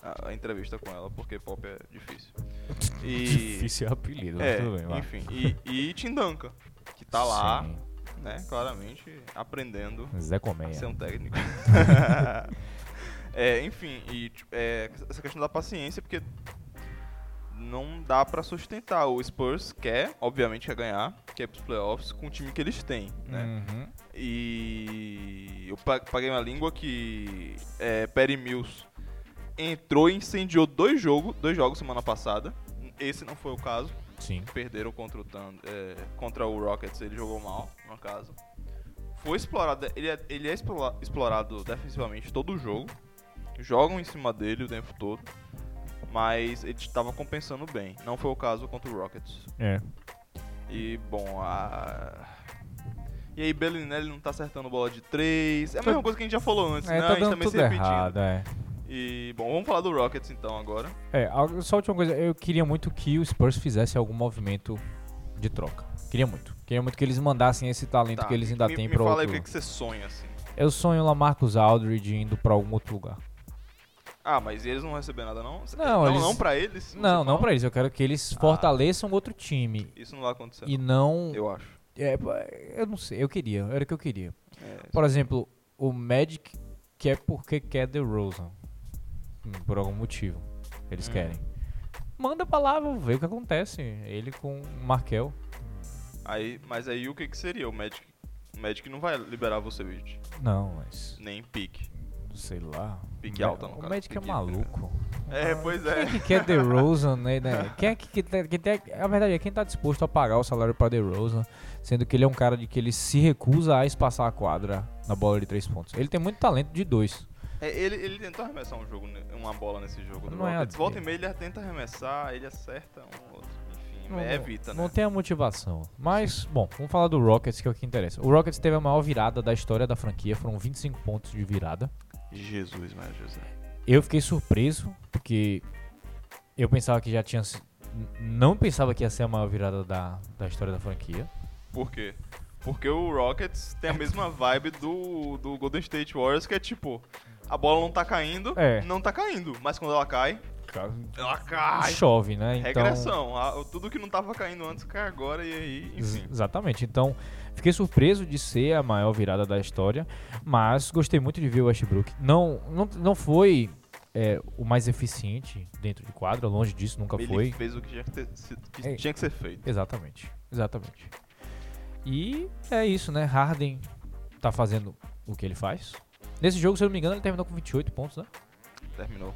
a, a entrevista com ela, porque pop é difícil. E, difícil é apelido, é, tudo bem, enfim. E, e Tim Duncan, que tá lá, Sim. né, claramente aprendendo Zé a ser um técnico. é, enfim, e é, essa questão da paciência, porque não dá para sustentar. O Spurs quer, obviamente, quer ganhar, quer pros playoffs com o time que eles têm, né? Uhum. E eu paguei uma língua que é, Perry Mills entrou e incendiou dois jogos, dois jogos semana passada. Esse não foi o caso. Sim. Perderam contra o, Thunder, é, contra o Rockets, ele jogou mal, no caso. Foi explorado, ele é, ele é explorado defensivamente todo o jogo. Jogam em cima dele o tempo todo. Mas ele estava compensando bem. Não foi o caso contra o Rockets. É. E, bom, a... E aí, Bellinelli não tá acertando bola de três. É a mesma coisa que a gente já falou antes, é, né? Tá a gente também se repetindo. Errado, é. E, bom, vamos falar do Rockets então agora. É, só a última coisa, eu queria muito que o Spurs fizesse algum movimento de troca. Queria muito. Queria muito que eles mandassem esse talento tá, que eles ainda me, têm me pra fala outro... aí o que, que você sonha, assim. Eu sonho lá Marcos Aldridge indo pra algum outro lugar. Ah, mas eles não vão receber nada, não? Não, não, eles... não pra eles? Não, não pra eles. Eu quero que eles ah. fortaleçam outro time. Isso não vai acontecer. E não... Eu acho. É, eu não sei, eu queria, era o que eu queria. É, Por exemplo, o Magic quer porque quer The Rosen. Hum, por algum motivo. Eles hum. querem. Manda pra lá, vamos ver o que acontece. Ele com o Markel. Aí, mas aí o que, que seria? O Magic, o Magic não vai liberar você, Vucevic. Não, mas. Nem pique. Sei lá. Alta, no O caso. Magic é maluco. É, pois é. Quem é que quer The Rosen, né, né? Quem é que, que, que, que, A verdade é quem tá disposto a pagar o salário pra The Rosen, sendo que ele é um cara de que ele se recusa a espaçar a quadra na bola de três pontos. Ele tem muito talento de dois. É, ele, ele tentou arremessar um jogo, uma bola nesse jogo do não é Rockets. É Volta e meia ele tenta arremessar, ele acerta um outro. Enfim, não, evita, né? Não tem a motivação. Mas, bom, vamos falar do Rockets, que é o que interessa. O Rockets teve a maior virada da história da franquia, foram 25 pontos de virada. Jesus, mas José. eu fiquei surpreso, porque eu pensava que já tinha. Não pensava que ia ser a maior virada da, da história da franquia. Por quê? Porque o Rockets tem a mesma vibe do, do Golden State Warriors, que é tipo, a bola não tá caindo, É. não tá caindo, mas quando ela cai, ela cai. Chove, né? Então, Regressão. A- tudo que não tava caindo antes cai agora e aí, enfim. Exatamente. Então, fiquei surpreso de ser a maior virada da história, mas gostei muito de ver o Westbrook. Não, não, não foi é, o mais eficiente dentro de quadra, longe disso, nunca Ele foi. fez o que tinha que, ter que É. tinha que ser feito. Exatamente. Exatamente. E é isso, né? Harden tá fazendo o que ele faz. Nesse jogo, se eu não me engano, ele terminou com 28 pontos, né? Terminou.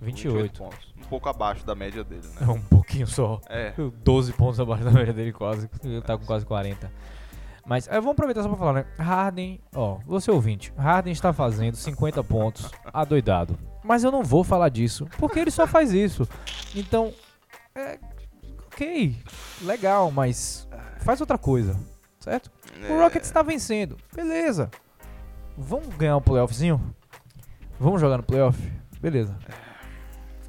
28. pontos. Um pouco abaixo da média dele, É né? um pouquinho só. É. 12 pontos abaixo da média dele, quase. Ele tá com quase 40. Mas é, vamos aproveitar só pra falar, né? Harden, ó, você ouvinte, Harden está fazendo 50 pontos adoidado. Mas eu não vou falar disso, porque ele só faz isso. Então, é. Ok, legal, mas faz outra coisa, certo? O É. Rockets está vencendo, beleza. Vamos ganhar um playoffzinho? Vamos jogar no playoff? Beleza.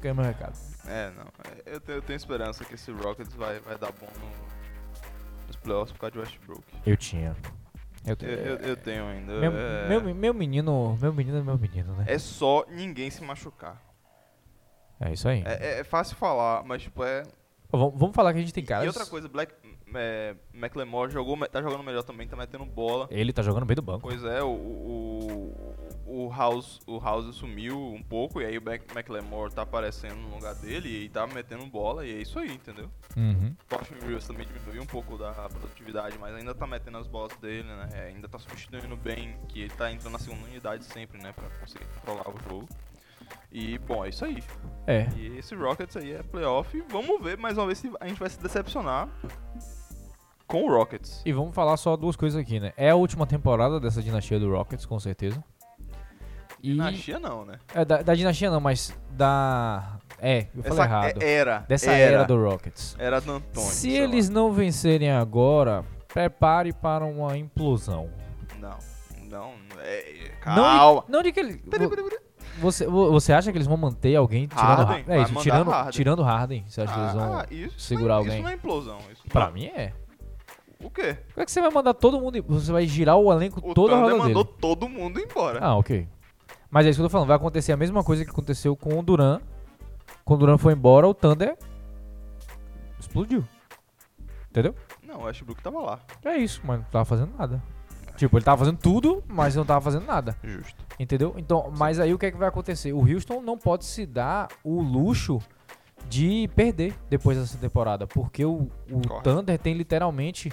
Fica aí meu recado. É, não. Eu tenho, eu tenho esperança que esse Rockets vai, vai dar bom no- nos playoffs por causa de Westbrook. Eu tinha. Eu, Eu, tenho. eu, eu tenho ainda. Meu, é, meu, meu menino, meu menino é meu menino, né? é só ninguém se machucar. É, isso aí. É, é- é fácil falar, mas tipo, é. Vamos, vamos falar que a gente tem caras. E outra coisa, Black. É, McLemore jogou, tá jogando melhor também, tá metendo bola. Ele tá jogando bem do banco. Pois é, o, o, o, House, o House sumiu um pouco e aí o McLemore tá aparecendo no lugar dele e tá metendo bola e é isso aí, entendeu? Uhum. Austin Rivers também diminuiu um pouco da produtividade, mas ainda tá metendo as bolas dele, né? É, ainda tá substituindo bem, que ele tá entrando na segunda unidade sempre, né? Pra conseguir controlar o jogo. E, bom, é isso aí. É. E esse Rockets aí é playoff. Vamos ver mais uma vez se a gente vai se decepcionar com o Rockets. E vamos falar só duas coisas aqui, né? É a última temporada dessa dinastia do Rockets, com certeza. E. Dinastia não, né? É, da, da dinastia não, mas da. É, eu falei Essa errado. é- era. Dessa era, era, do Rockets. Era do Antônio. Se sei lá. eles não vencerem agora, prepare para uma implosão. Não, não. É, Não calma. de, não de que ele. Você, vo- você acha que eles vão manter alguém tirando Harden? É isso, tirando, Harden. tirando Harden. Você acha que eles vão. Ah, isso segurar não, alguém? Isso não é implosão. Isso Pra não. mim é. O quê? Como é que você vai mandar todo mundo. em- Você vai girar o elenco O todo a Thunder roda mandou dele. todo mundo embora. Ah, ok. Mas é isso que eu tô falando. Vai acontecer a mesma coisa que aconteceu com o Duran. Quando o Duran foi embora, o Thunder explodiu. Entendeu? Não, o Westbrook tava lá. É isso, mas não tava fazendo nada. Tipo, ele tava fazendo tudo, mas não tava fazendo nada. Justo. Entendeu? Então, mas aí o que é que vai acontecer? O Houston não pode se dar o luxo de perder depois dessa temporada, porque o, o. Thunder tem literalmente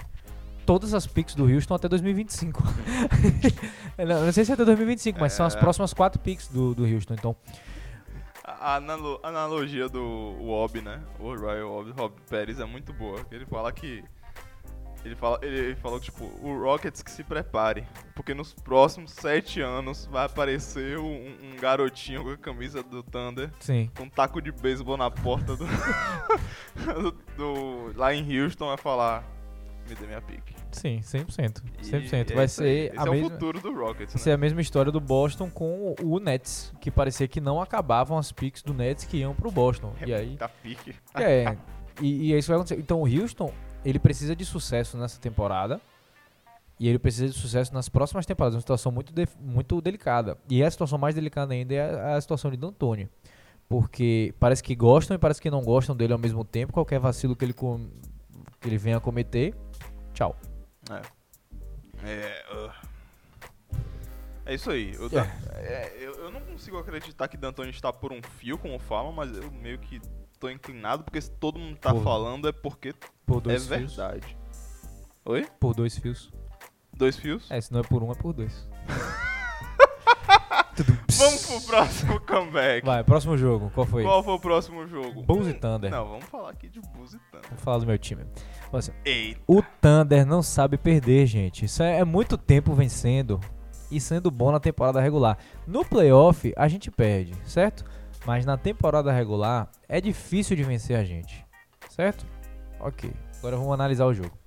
todas as picks do Houston até 2025. não, não sei se é até 2025, mas são as É. próximas quatro picks do, do Houston. Então, A analo- analogia do Wob, né? O Royal Wob, Rob Pérez é muito boa. Ele fala que. Ele, fala, ele falou que, tipo, o Rockets que se prepare. Porque nos próximos sete anos vai aparecer um, um garotinho com a camisa do Thunder. sim. Com um taco de beisebol na porta do, do, do- Lá em Houston vai falar. Me dê minha pique. Sim, 100%. E 100%. é vai ser Esse a é o mesma, futuro do Rockets, vai ser né? a mesma história do Boston com o Nets, que parecia que não acabavam as picks do Nets que iam pro Boston. E aí Tá pique. É, e, e é isso que vai acontecer. Então o Houston, ele precisa de sucesso nessa temporada. E ele precisa de sucesso nas próximas temporadas. Uma situação muito, de- muito delicada. E a situação mais delicada ainda é a, a situação de D'Antoni. Porque parece que gostam e parece que não gostam dele ao mesmo tempo. Qualquer vacilo que ele, com- que ele venha a cometer, tchau. É. uh, É isso aí. Eu, É. é, eu, eu não consigo acreditar que D'Antoni está por um fio, como falam, mas eu meio que tô inclinado, porque se todo mundo tá Por- falando é porque Por é fios. verdade. Oi? Por dois fios. Dois fios? É, se não é por um, é por dois. Vamos pro próximo comeback. Vai, próximo jogo. Qual foi? Qual foi o próximo jogo? Bulls e Thunder. Não, vamos falar aqui de Bulls e Thunder. Vou falar do meu time. O Thunder não sabe perder, gente. Isso é, é muito tempo vencendo e sendo bom na temporada regular. No playoff, a gente perde, certo? Mas na temporada regular, é difícil de vencer a gente, certo? Ok, agora vamos analisar o jogo.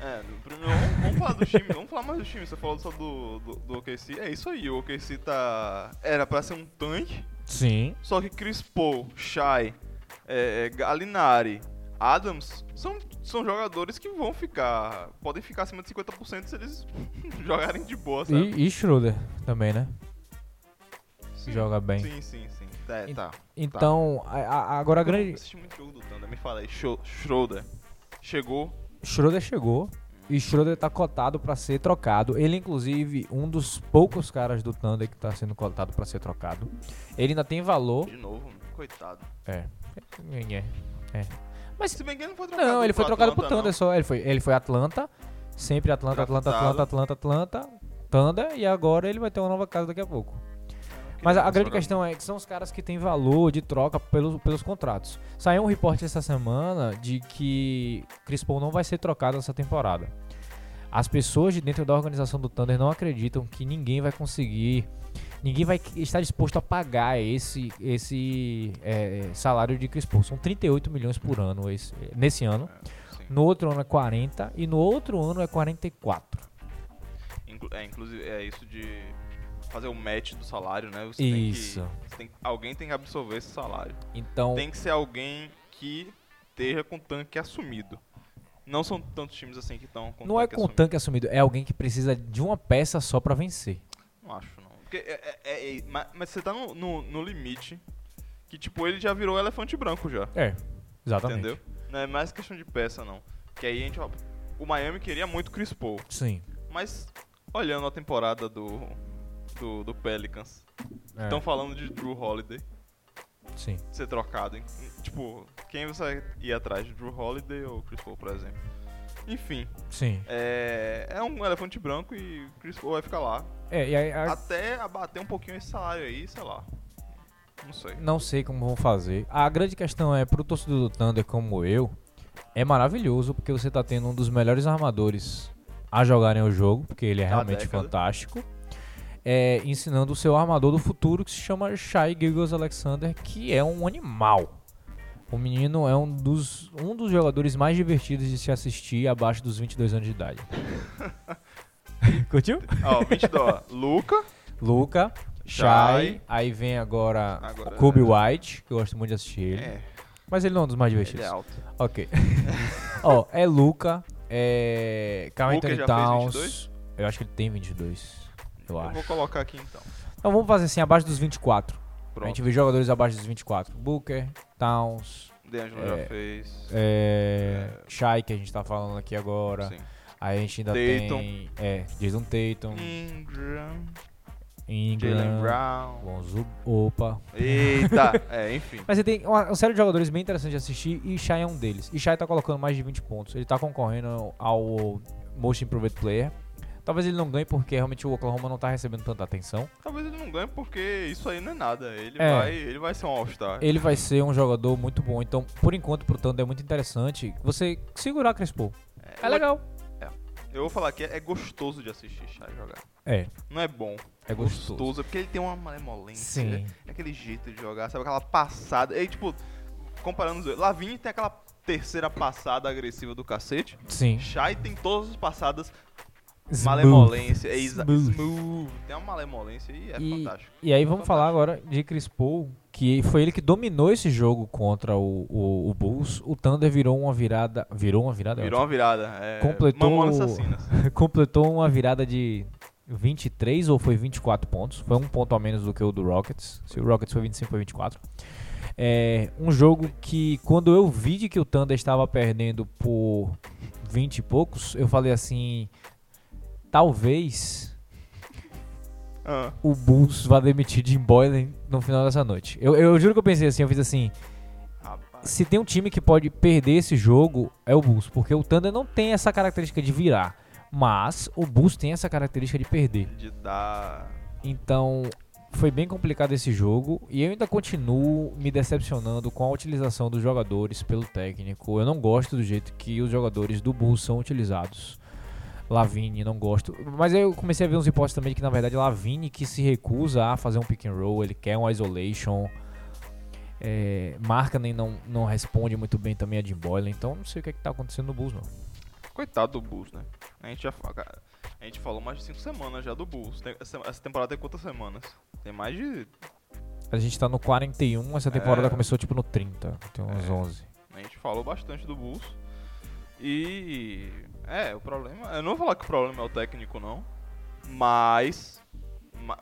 É, no primeiro, vamos, vamos falar do time, vamos falar mais do time. Você falou só do, do, do OKC. É isso aí, o OKC tá. Era pra ser um tanque Sim. Só que Chris Paul, Shai, é, é, Galinari, Adams são, são jogadores que vão ficar. Podem ficar acima de 50% se eles jogarem de boa, sabe? E, e Schroeder também, né? Sim, Joga bem. Sim, sim, sim. É, E- tá. Então, a- a- agora a Eu grande. assisti muito jogo do Thunder, me fala aí. Schro- Schroeder chegou. Schroeder chegou e Schroeder tá cotado pra ser trocado. Ele, inclusive, um dos poucos caras do Thunder que tá sendo cotado pra ser trocado. Ele ainda tem valor. De novo, coitado. É. É. é. Mas Se bem que ele não foi trocado. não, ele foi pro trocado pro Atlanta, Thunder não. só. Ele foi, ele foi Atlanta. Sempre Atlanta, Atlanta. Atlanta, Atlanta, Atlanta. Thunder. E agora ele vai ter uma nova casa daqui a pouco. Mas a, grande questão é que são os caras que têm valor de troca pelos, pelos contratos. Saiu um reporte essa semana de que Chris Paul não vai ser trocado essa temporada. As pessoas de dentro da organização do Thunder não acreditam que ninguém vai conseguir, ninguém vai estar disposto a pagar esse, esse é, salário de Chris Paul. São 38 milhões por ano esse- nesse ano. É. No outro ano é 40 e no outro ano é 44. Inclu- é, inclusive, é isso de fazer o match do salário, né? Você Isso. Tem que, tem- alguém tem que absorver esse salário. Então, Tem que ser alguém que esteja com o tanque assumido. Não são tantos times assim que estão com não é com assumido. tanque assumido, é alguém que precisa de uma peça só pra vencer. Não acho. Porque é, é- é- mas, mas você tá no, no, no limite que, tipo, ele já virou elefante branco já. É, exatamente. Entendeu? Não é mais questão de peça, não. Que aí a gente... ó, O Miami queria muito Chris Paul. Sim. Mas, olhando a temporada do, do, do Pelicans, É, estão falando de Drew Holiday sim. ser trocado. hein? Tipo, quem você ia atrás? de Drew Holiday ou Chris Paul, por exemplo? Enfim, Sim. é, é um elefante branco e Chris Paul vai ficar lá. É, e aí, a- Até abater um pouquinho esse salário aí, sei lá. Não sei. não sei como vão fazer. A grande questão é, pro torcedor do Thunder como eu, é maravilhoso porque você tá tendo um dos melhores armadores a jogarem o jogo, porque ele é Da realmente década. fantástico. É, ensinando o seu armador do futuro que se chama Shai Gilgeous Alexander, que é um animal. O menino é um dos, um dos jogadores mais divertidos de se assistir abaixo dos 22 anos de idade. Curtiu? Ó, 20 dólares. Luca. Luca, Shai, Shai. aí vem agora, Agora- Kobe White, que eu gosto muito de assistir ele. É, Mas ele não é um dos mais ele divertidos. é alto. Ok. Ó, é Luca, é Carl Luka Anthony já fez Towns. 22? Eu acho que ele tem 22, eu, Eu acho. vou colocar aqui então. Então vamos fazer assim, abaixo dos 24. A Pronto. gente vê jogadores abaixo dos 24. Booker, Towns, D'Angelo É, já fez. é, É. Shai, que a gente tá falando aqui agora. Sim. Aí a gente ainda Tatum. tem é, Jason Tatum, Ingram. Jalen Ingram, Brown. Lonzo, opa. Eita! é, enfim. Mas você tem uma, uma série de jogadores bem interessantes de assistir e Shai é um deles. E Shai tá colocando mais de 20 pontos. Ele tá concorrendo ao Most Improved Player. Talvez ele não ganhe porque realmente o Oklahoma não tá recebendo tanta atenção. Talvez ele não ganhe porque isso aí não é nada. Ele, É. vai, ele vai ser um All-Star. Ele vai ser um jogador muito bom. Então, por enquanto, pro Thunder é muito interessante você segurar Chris Paul. É legal. Eu vou falar que é gostoso de assistir Shai jogar. É, Não é bom. é gostoso. Porque ele tem uma malemolência. Sim. É aquele jeito de jogar, sabe? Aquela passada. E tipo, comparando os dois. Lavigne tem aquela terceira passada agressiva do cacete. Sim. Shai tem todas as passadas Smooth. malemolência. É Smooth. smooth. Tem uma malemolência e é E, fantástico. e aí vamos falar agora de Chris Paul, que foi ele que dominou esse jogo contra o, o, o Bulls. O Thunder virou uma virada. Virou uma virada? é Virou uma virada. É, Completou- completou uma virada de 23 ou foi 24 pontos. Foi um ponto a menos do que o do Rockets. Se o Rockets foi 25, foi 24. É um jogo que quando eu vi de que o Thunder estava perdendo por 20 e poucos, eu falei assim, talvez Ah, o Bulls vá demitir Jim Boylan no final dessa noite. Eu, eu juro que eu pensei assim, eu fiz assim, rapaz. se tem um time que pode perder esse jogo, é o Bulls, porque o Thunder não tem essa característica de virar, mas o Bulls tem essa característica de perder. De dar. Então, foi bem complicado esse jogo e eu ainda continuo me decepcionando com a utilização dos jogadores pelo técnico. Eu não gosto do jeito que os jogadores do Bulls são utilizados. Lavine, não gosto. Mas aí eu comecei a ver uns hipóteses também de que na verdade Lavine que se recusa a fazer um pick and roll, ele quer um isolation. É, Markkanen não, não responde muito bem também a Jim Boylan, então não sei o que, é que tá acontecendo no Bulls não. Coitado do Bulls, né? A gente já cara, a gente falou mais de 5 semanas já do Bulls. Tem- essa, essa temporada tem quantas semanas? Tem mais de A gente tá no 41, essa temporada É. começou tipo no 30, tem uns É. 11. A gente falou bastante do Bulls. E. É, o problema. Eu não vou falar que o problema é o técnico, não. Mas. ma-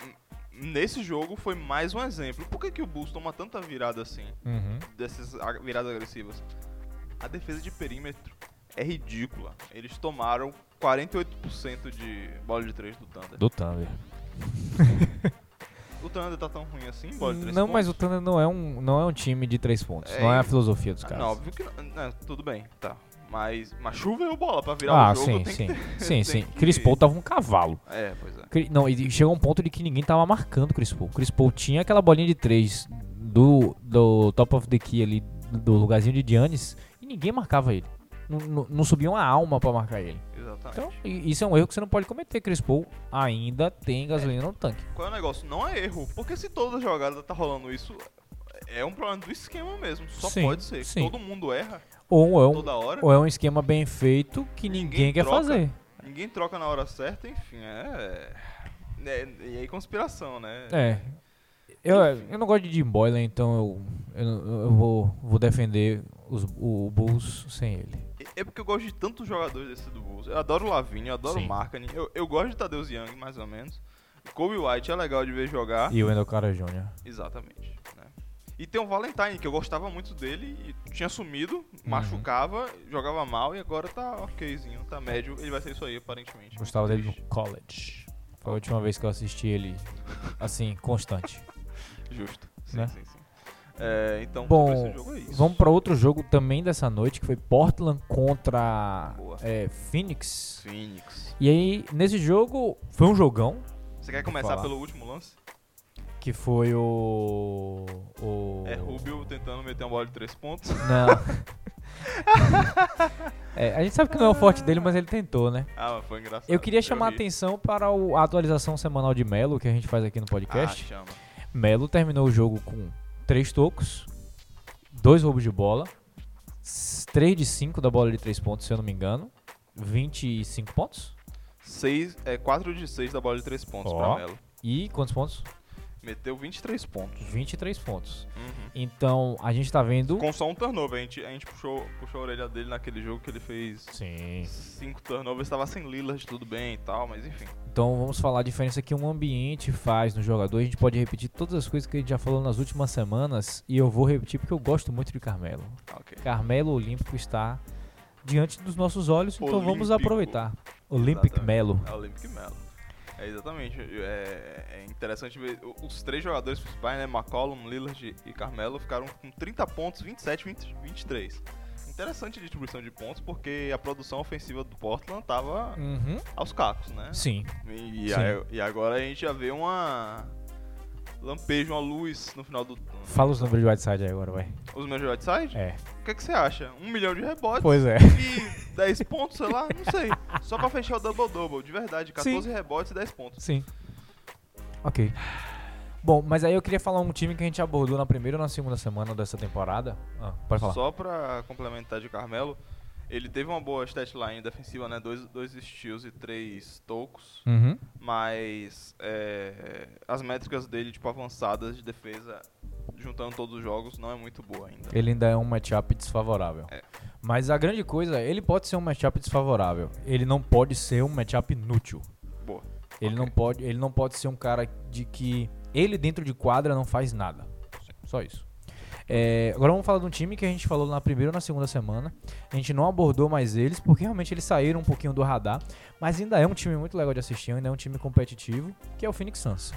nesse jogo foi mais um exemplo. Por que, que o Bulls toma tanta virada assim? Uhum. Dessas viradas agressivas? A defesa de perímetro é ridícula. Eles tomaram 48% de bola de 3 do Thunder. Do Thunder. O Thunder tá tão ruim assim, bola de 3 Não, mas o? Thunder não é um, não é um time de 3 pontos. É, não é a filosofia dos Ah, caras. Não, óbvio que não. né, tudo bem, tá. Mas, mas choveu bola pra virar ah, o jogo. sim, tem sim. que ter- sim, sim. que- Chris Paul tava um cavalo. É, pois é. Não, e chegou um ponto de que ninguém tava marcando o Chris Paul. Chris Paul tinha aquela bolinha de 3 do, do top of the key ali, do lugarzinho de Giannis, e ninguém marcava ele. Não, não, não subia uma alma pra marcar ele. Exatamente. Então, isso é um erro que você não pode cometer. Chris Paul ainda tem gasolina no tanque. Qual é o negócio? Não é erro. Porque se toda jogada tá rolando isso, é um problema do esquema mesmo. Só Sim, pode ser. sim. Todo mundo erra Ou é um, toda hora. ou é um esquema bem feito que ninguém, Ninguém quer troca. fazer. Ninguém troca na hora certa, enfim, é. é e aí conspiração, né? É. Eu, eu não gosto de Jim Boylan, então eu, eu, eu vou, vou defender os, o Bulls sem ele. É porque eu gosto de tantos jogadores desse do Bulls. Eu adoro o Lavigne, eu adoro o Markkanen. Eu, eu gosto de Tadeusz Young, mais ou menos. Kobe White é legal de ver jogar. E o Wendell Carter Jr. Exatamente. E tem o Valentine, que eu gostava muito dele e tinha sumido, Uhum. machucava, jogava mal e agora tá okzinho, tá médio. Ele vai ser isso aí, aparentemente. Gostava dele no college. Foi a última vez que eu assisti ele, assim, constante. Justo. Sim, Né? sim, sim. É, então, Bom, sobre esse jogo é isso. Vamos para outro jogo também dessa noite, que foi Portland contra é, Phoenix. Phoenix. E aí, nesse jogo, foi um jogão, Você quer começar pelo último lance? Que foi o... o... É Rubio tentando meter uma bola de três pontos. Não. É, a gente sabe que não é o forte dele, mas ele tentou, né? Ah, mas foi engraçado. Eu queria chamar a ri. atenção para o- a atualização semanal de Melo, que a gente faz aqui no Ah, podcast. chama. Melo terminou o jogo com 3 tocos, 2 roubos de bola, 3 de 5 da bola de 3 pontos, se eu não me engano. 25 pontos? Seis, é, 4 de 6 da bola de 3 pontos Ó. pra Melo. E quantos pontos? Meteu 23 pontos. 23 pontos. Uhum. Então, a gente tá vendo. Com só um turnover. A gente, a gente puxou, puxou a orelha dele naquele jogo que ele fez Sim. 5 turnovers. Tava sem Lillard, tudo bem e tal, mas enfim. Então, vamos falar a diferença que um ambiente faz no jogador. A gente pode repetir todas as coisas que a gente já falou nas últimas semanas. E eu vou repetir porque eu gosto muito de Carmelo. Ah, ok. Carmelo Olímpico está diante dos nossos olhos, então vamos Olímpico. aproveitar. Olympic Exatamente. Melo. É Olympic Melo. É exatamente. É, é interessante ver os três jogadores principais, né? McCollum, Lillard e Carmelo, ficaram com 30 pontos, 27, 20, 23. Interessante a distribuição de pontos, porque a produção ofensiva do Portland tava Uhum. aos cacos, né? Sim. E, Sim. aí- e agora a gente já vê uma lampejo, uma luz no final do Fala os números de Whiteside aí agora, vai. Os meus Whiteside? É. O que, que você acha? Um milhão de rebotes Pois é. e 10 pontos, sei lá, não sei. Só pra fechar o double-double, de verdade. 14 rebotes e 10 pontos. Sim. Ok. Bom, mas aí eu queria falar um time que a gente abordou na primeira ou na segunda semana dessa temporada. Ah, pode falar. Só pra complementar de Carmelo, ele teve uma boa statline defensiva, né? Dois, dois steals e três tocos. Uhum. Mas é, as métricas dele, tipo, avançadas de defesa, juntando todos os jogos, não é muito boa ainda. Ele ainda é um matchup desfavorável. É. Mas a grande coisa, ele pode ser um matchup desfavorável. Ele não pode ser um matchup inútil. Boa. Ele, Ok. não pode, ele não pode ser um cara de que ele dentro de quadra não faz nada. Só isso. É, agora vamos falar de um time que a gente falou na primeira ou na segunda semana. A gente não abordou mais eles, porque realmente eles saíram um pouquinho do radar. Mas ainda é um time muito legal de assistir, ainda é um time competitivo, que é o Phoenix Suns.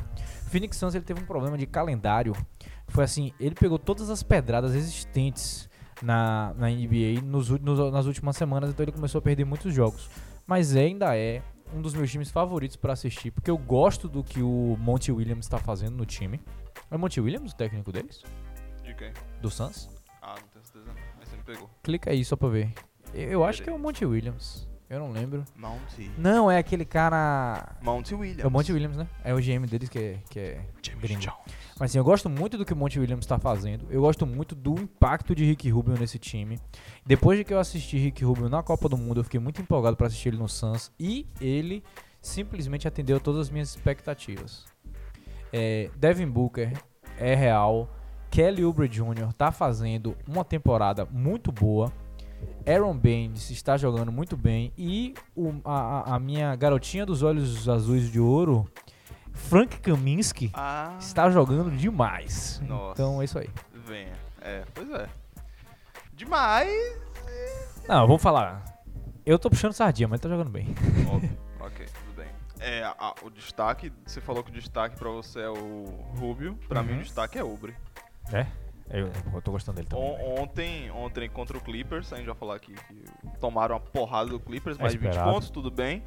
O Phoenix Suns ele teve um problema de calendário. Foi assim, ele pegou todas as pedradas existentes na, na NBA nos, nos- nas últimas semanas, então ele começou a perder muitos jogos. Mas ainda é um dos meus times favoritos pra assistir, porque eu gosto do que o Monty Williams está fazendo no time. É o Monty Williams o técnico deles? Do Suns? Ah, não tenho certeza. não. Mas você me pegou. Clica aí só pra ver. Eu, eu acho que é o Monty Williams. Eu não lembro. Monty. Não, é aquele cara. Monty Williams. É o Monty Williams, né? É o GM deles que é, que é James gringo. Jones. Mas assim, eu gosto muito do que o Monty Williams está fazendo. Eu gosto muito do impacto de Rick Rubio nesse time. Depois de que eu assisti Rick Rubio na Copa do Mundo, eu fiquei muito empolgado para assistir ele no Suns. E ele simplesmente atendeu todas as minhas expectativas. É, Devin Booker é real. Kelly Oubre Jr. tá fazendo uma temporada muito boa. Aaron Baines está jogando muito bem. E o- a, a- minha garotinha dos olhos azuis de ouro, Frank Kaminsky, Ah, está jogando demais. Nossa. Então é isso aí. venha. É, pois é. Demais. Não, vamos falar. Eu tô puxando sardinha, mas tá jogando bem. Óbvio. ok, tudo bem. É, a- o destaque, você falou que o destaque pra você é o Rubio. Pra mim Uhum. o destaque é Ubre. É? Eu, eu tô gostando dele também. On- ontem, ontem contra o Clippers, a gente vai falar aqui que tomaram uma porrada do Clippers, É mais de 20 esperado. pontos, tudo bem.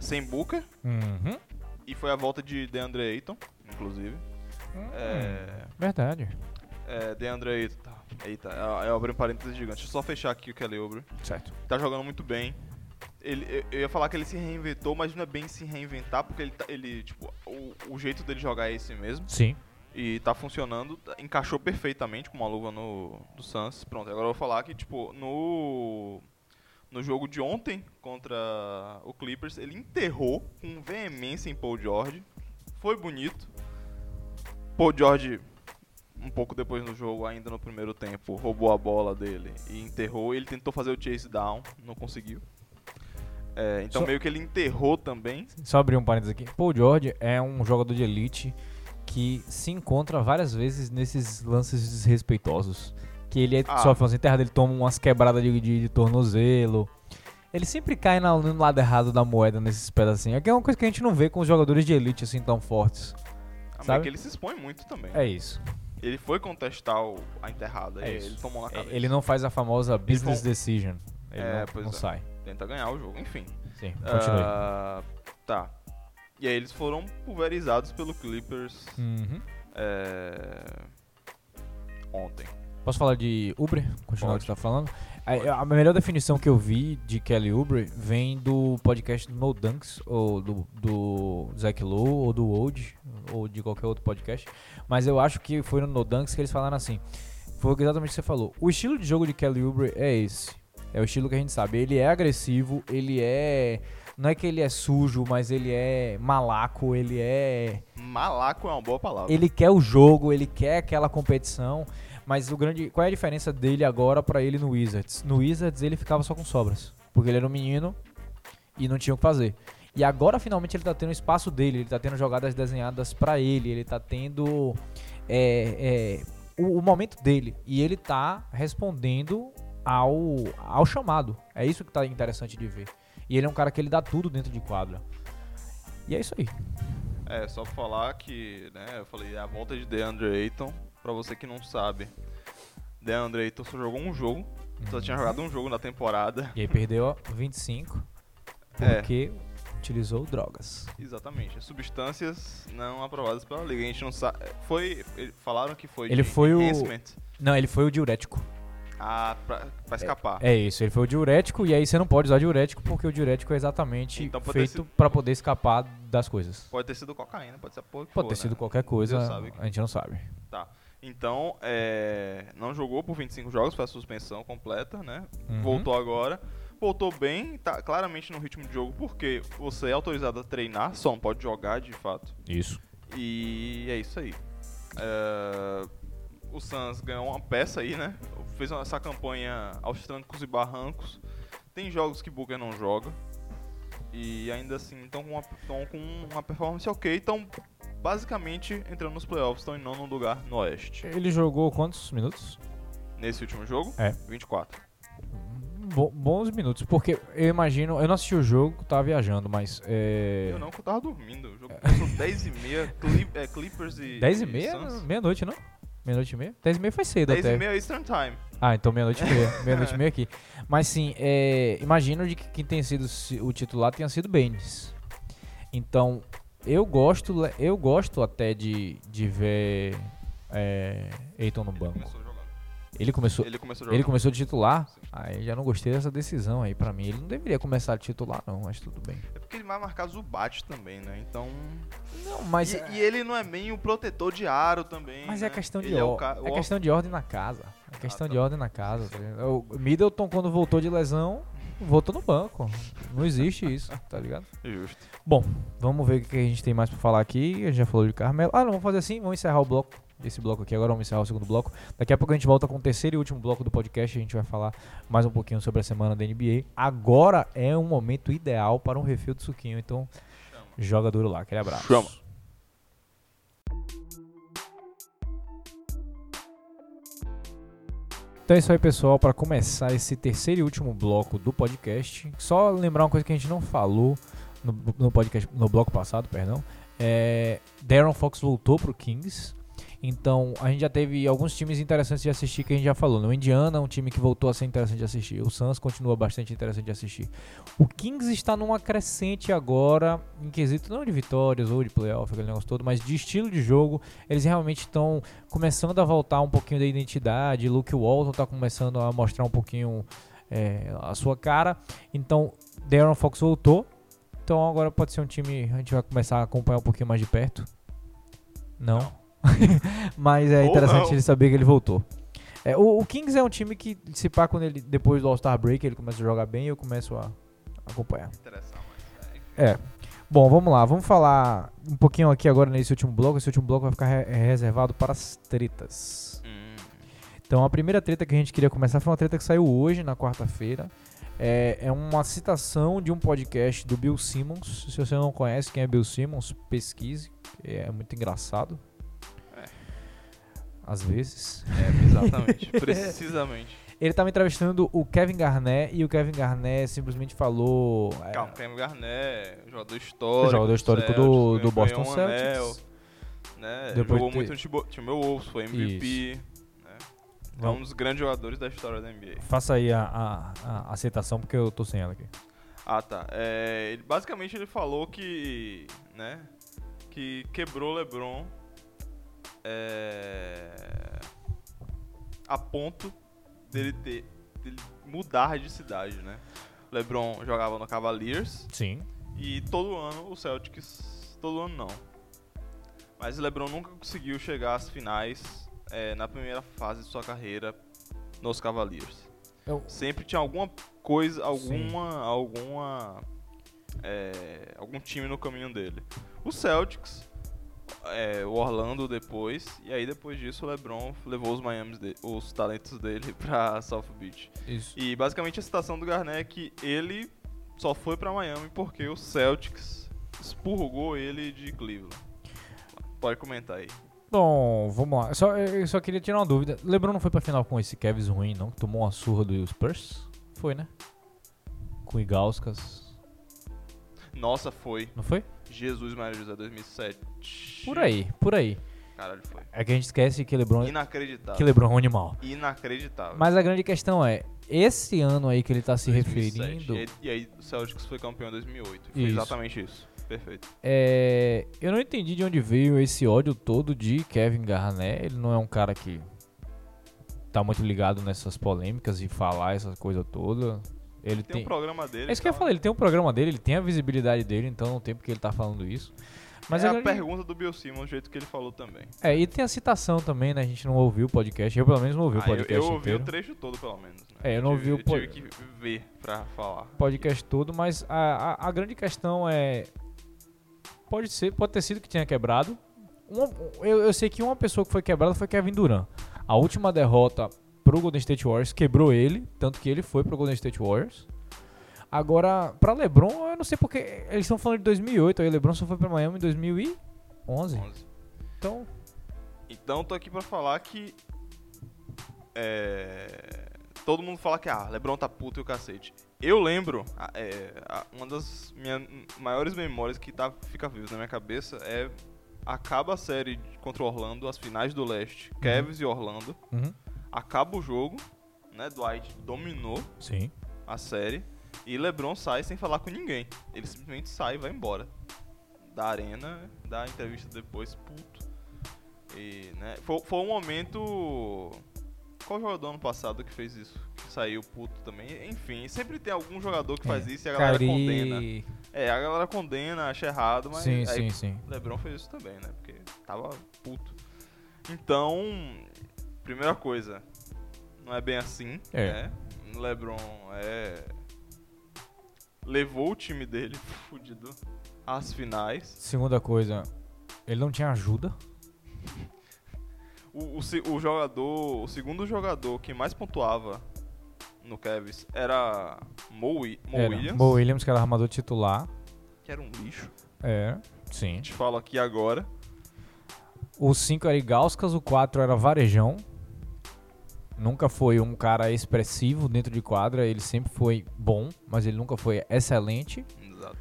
Sem Booker. Uhum. E foi a volta de DeAndre Ayton, inclusive. É, Verdade. é, DeAndre Ayton, tá. Eita, é, é abrir um parênteses gigante. Deixa eu só fechar aqui o Kelly Oubre. Certo. Tá jogando muito bem. Ele, eu, eu ia falar que ele se reinventou, mas não é bem se reinventar, porque ele, tá- ele tipo, o, o jeito dele jogar é esse mesmo. Sim. E tá funcionando, encaixou perfeitamente com uma luva no do Suns. Pronto, agora eu vou falar que, tipo, no no jogo de ontem contra o Clippers, ele enterrou com veemência em Paul George. Foi bonito. Paul George, um pouco depois no jogo, ainda no primeiro tempo, roubou a bola dele e enterrou. Ele tentou fazer o chase down, não conseguiu. É, então Só- meio que ele enterrou também. Só abrir um parênteses aqui. Paul George é um jogador de elite que se encontra várias vezes nesses lances desrespeitosos. Que ele é- Ah. sofre umas enterradas, ele toma umas quebradas de, de- de tornozelo. Ele sempre cai na- no lado errado da moeda nesses pedacinhos. Aqui é uma coisa que a gente não vê com os jogadores de elite assim tão fortes. Mas Sabe? que ele se expõe muito também. É isso. Ele foi contestar o- a enterrada É ele tomou na É, cabeça. Ele não faz a famosa business decision. Ele É, não, não é. sai. Tenta ganhar o jogo, enfim. Sim, continue. Ah, tá. E aí eles foram pulverizados pelo Clippers Uhum. é, ontem. Posso falar de Ubre? Continuar o que você tá falando? A, a melhor definição que eu vi de Kelly Ubre vem do podcast do No Dunks, ou do, do Zach Lowe, ou do Old, ou de qualquer outro podcast. Mas eu acho que foi no No Dunks que eles falaram assim. Foi exatamente o que você falou. O estilo de jogo de Kelly Oubre é esse. É o estilo que a gente sabe. Ele é agressivo, ele é. Não é que ele é sujo, mas ele é malaco, ele é. Malaco é uma boa palavra. Ele quer o jogo, ele quer aquela competição. Mas o grande. Qual é a diferença dele agora pra ele no Wizards? No Wizards ele ficava só com sobras. Porque ele era um menino e não tinha o que fazer. E agora finalmente ele tá tendo o espaço dele, ele tá tendo jogadas desenhadas pra ele, ele tá tendo é, é, o, o momento dele. E ele tá respondendo ao, ao chamado. É isso que tá interessante de ver. E ele é um cara que ele dá tudo dentro de quadra. E é isso aí. É, só pra falar que, né, eu falei a volta de DeAndre Ayton, pra você que não sabe. DeAndre Ayton só jogou um jogo, só tinha jogado um jogo na temporada. E aí perdeu ó, 25 É. porque utilizou drogas. Exatamente, substâncias não aprovadas pela liga. A gente não sabe. Foi. Falaram que foi Ele foi o-. Não, ele foi o diurético. Ah, pra, pra escapar. É isso, ele foi o diurético e aí você não pode usar diurético porque o diurético é exatamente Então feito sido- pra poder escapar das coisas. Pode ter sido cocaína, pode ser Pode for, ter sido né? qualquer coisa, a gente não sabe. Tá. Então, é, não jogou por 25 jogos, foi a suspensão completa, né? Uhum. Voltou agora. Voltou bem, tá claramente no ritmo de jogo, porque você é autorizado a treinar, só não pode jogar de fato. Isso. E é isso aí. É, o Suns ganhou uma peça aí, né? Fez essa campanha aos trancos e barrancos. Tem jogos que Booker não joga. E ainda assim estão com, com uma performance ok. Estão basicamente entrando nos playoffs, estão em nono lugar no Oeste. Ele jogou quantos minutos? Nesse último jogo, É. 24. Bo- bons minutos, porque eu imagino, eu não assisti o jogo, tava viajando, mas é... Eu não, que eu tava dormindo. O jogo começou 10 e meia, Clip, é, Clippers e 10 e e meia? Suns. Meia-noite, não? Meia-noite e meia? 10 e meia foi cedo 10 até. e meia Eastern Time. Ah, então meia-noite e meia. Meia-noite e meia aqui. Mas sim, é, imagino de que quem tem sido si- o titular tenha sido Baines. Então, eu gosto, eu gosto até de, de ver é, Eiton no banco. Ele começou, Ele começou ele começou de titular? Sim. Aí já não gostei dessa decisão aí pra mim. Ele não deveria começar de titular não, mas tudo bem. É porque ele vai marcar Zubat também, né? Então. Não, mas e, e ele não é bem o protetor de aro também. Mas né? é questão de Ele é, o é questão de ordem na casa. É questão tá. de ordem na casa. tá? O Middleton quando voltou de lesão, voltou no banco. Não existe isso, tá ligado? Justo. Bom, vamos ver o que a gente tem mais pra falar aqui. A gente já falou de Carmelo. Ah, não, vamos fazer assim, vamos encerrar o bloco esse bloco aqui. Agora vamos encerrar o segundo bloco. Daqui a pouco a gente volta com o terceiro e último bloco do podcast. A gente vai falar mais um pouquinho sobre a semana da NBA. Agora é um momento ideal para um refil de suquinho. Então, Chama. joga duro lá. Aquele abraço. Chama. Então é isso aí, pessoal. Para começar esse terceiro e último bloco do podcast, só lembrar uma coisa que a gente não falou no, no podcast, no bloco passado, perdão. É, Darren Fox voltou pro Kings. Então a gente já teve alguns times interessantes de assistir que a gente já falou. No Indiana, um time que voltou a ser interessante de assistir. O Suns continua bastante interessante de assistir. O Kings está numa crescente agora, em quesito não de vitórias ou de playoff, aquele negócio todo, mas de estilo de jogo. Eles realmente estão começando a voltar um pouquinho da identidade. Luke Walton está começando a mostrar um pouquinho é, a sua cara. Então, Darren Fox voltou. Então agora pode ser um time. A gente vai começar a acompanhar um pouquinho mais de perto. Não. Mas é interessante ele saber que ele voltou. É, o, o Kings é um time que, se pá, quando ele, depois do All-Star Break, ele começa a jogar bem eu começo a acompanhar. É, enfim. É. Bom, vamos lá. Vamos falar um pouquinho aqui agora nesse último bloco. Esse último bloco vai ficar re- reservado para as tretas. Hum, Então, a primeira treta que a gente queria começar foi uma treta que saiu hoje, na quarta-feira. É, é uma citação de um podcast do Bill Simmons. Se você não conhece quem é Bill Simmons, pesquise. É muito engraçado. É. Às vezes. é, exatamente. Precisamente. Ele estava entrevistando o Kevin Garnett e o Kevin Garnett simplesmente falou. é, Calma, Kevin Garnett, jogador histórico. jogador histórico do- Celtics, do ganhou Boston um Celtics. anel, né? Depois Jogou de- muito no Timbo- Timberwolves, foi MVP. Né? É um dos grandes jogadores da história da NBA. Faça aí a, a, a, a citação, porque eu tô sem ela aqui. Ah, tá. É, ele, basicamente ele falou que, né, que quebrou o LeBron é, a ponto dele ter dele mudar de cidade, né? LeBron jogava no Cavaliers Sim. e todo ano o Celtics, todo ano não. Mas o LeBron nunca conseguiu chegar às finais é, na primeira fase de sua carreira nos Cavaliers Eu, sempre tinha alguma coisa, alguma, alguma, é, algum time no caminho dele. O Celtics, é, o Orlando depois, e aí depois disso o LeBron levou os Miami, de- os talentos dele pra South Beach. isso. E basicamente a citação do Garnett é que ele só foi pra Miami porque o Celtics expurgou ele de Cleveland. Pode comentar aí. Bom, vamos lá. Só, eu só queria tirar uma dúvida. LeBron não foi pra final com esse Cavs ruim, não? Que tomou uma surra do Spurs? Foi, né? Com o Igauskas. Nossa, foi. Não foi? Jesus Maria José 2007. Por aí, por aí. Caralho, foi. É que a gente esquece que LeBron, Inacreditável. que LeBron é um animal. Inacreditável. Mas a grande questão é, esse ano aí que ele tá se 2007. referindo, E, aí- e aí o Celtics foi campeão em 2008. Foi Isso. exatamente isso. Perfeito. é, eu não entendi de onde veio esse ódio todo de Kevin Garnett. Ele não é um cara que tá muito ligado nessas polêmicas e falar essa coisa toda. Ele Tem, tem, um programa dele. É isso que eu tá? falei, ele tem um programa dele, ele tem a visibilidade dele, então não tem porque ele tá falando isso. Mas é a a grande- pergunta do Bill Simmons, do jeito que ele falou também. É, e tem a citação também, né? A gente não ouviu o podcast. Eu pelo menos não ouvi o Ah, eu, podcast eu ouvi inteiro. o trecho todo, pelo menos. Né? É, eu não ouvi o eu po- tive que ver pra falar. podcast todo, mas a, a, a grande questão é. Pode ser, pode ter sido que tenha quebrado. Uma- eu, eu sei que uma pessoa que foi quebrada foi Kevin Durant. A última derrota pro Golden State Warriors quebrou ele, tanto que ele foi pro Golden State Warriors. Agora, pra LeBron, eu não sei porque eles estão falando de 2008, aí LeBron só foi pra Miami em 2011. 11. Então, Então tô aqui pra falar que. É, todo mundo fala que ah, Lebron tá puto e o cacete. Eu lembro, é, uma das minhas maiores memórias que tá, fica vivo na minha cabeça é. Acaba a série contra o Orlando, as finais do leste, Cavs e Orlando. uhum, Acaba o jogo, né? Dwight dominou sim. a série e LeBron sai sem falar com ninguém. Ele simplesmente sai e vai embora da arena, dá a entrevista depois, puto. E, né, foi, foi um momento. Qual jogador ano passado que fez isso? Que saiu puto também? Enfim, sempre tem algum jogador que faz É, isso e a galera Kyrie- condena. É, a galera condena, acha errado, mas Sim, aí sim, sim. LeBron fez isso também, né? Porque tava puto. Então, primeira coisa, não é bem assim, É. né? LeBron é levou o time dele fudido às finais. Segunda coisa, ele não tinha ajuda. O, o, o jogador, o segundo jogador que mais pontuava no Cavs era Mo, Mo Era. Williams, Mo Williams, que era armador titular. que era um lixo. É, sim. Te falo aqui agora. O 5 era Igauskas, o 4 era Varejão. Nunca foi um cara expressivo dentro de quadra, ele sempre foi bom, mas ele nunca foi excelente. Exato.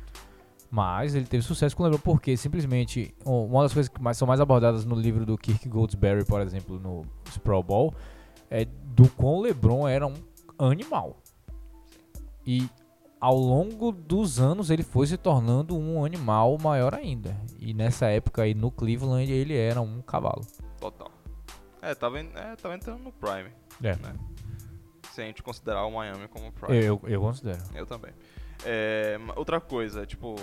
Mas ele teve sucesso com o LeBron porque simplesmente um- uma das coisas que mais, são mais abordadas no livro do Kirk Goldsberry, por exemplo, no Pro Bowl, é do quão o LeBron era um animal. E ao longo dos anos ele foi se tornando um animal maior ainda. E nessa época aí no Cleveland ele era um cavalo. Total. É, tava, en- é, tava entrando no Prime, É. né? Se a gente considerar o Miami como Prime. Eu, eu considero. Eu também. É, outra coisa, tipo,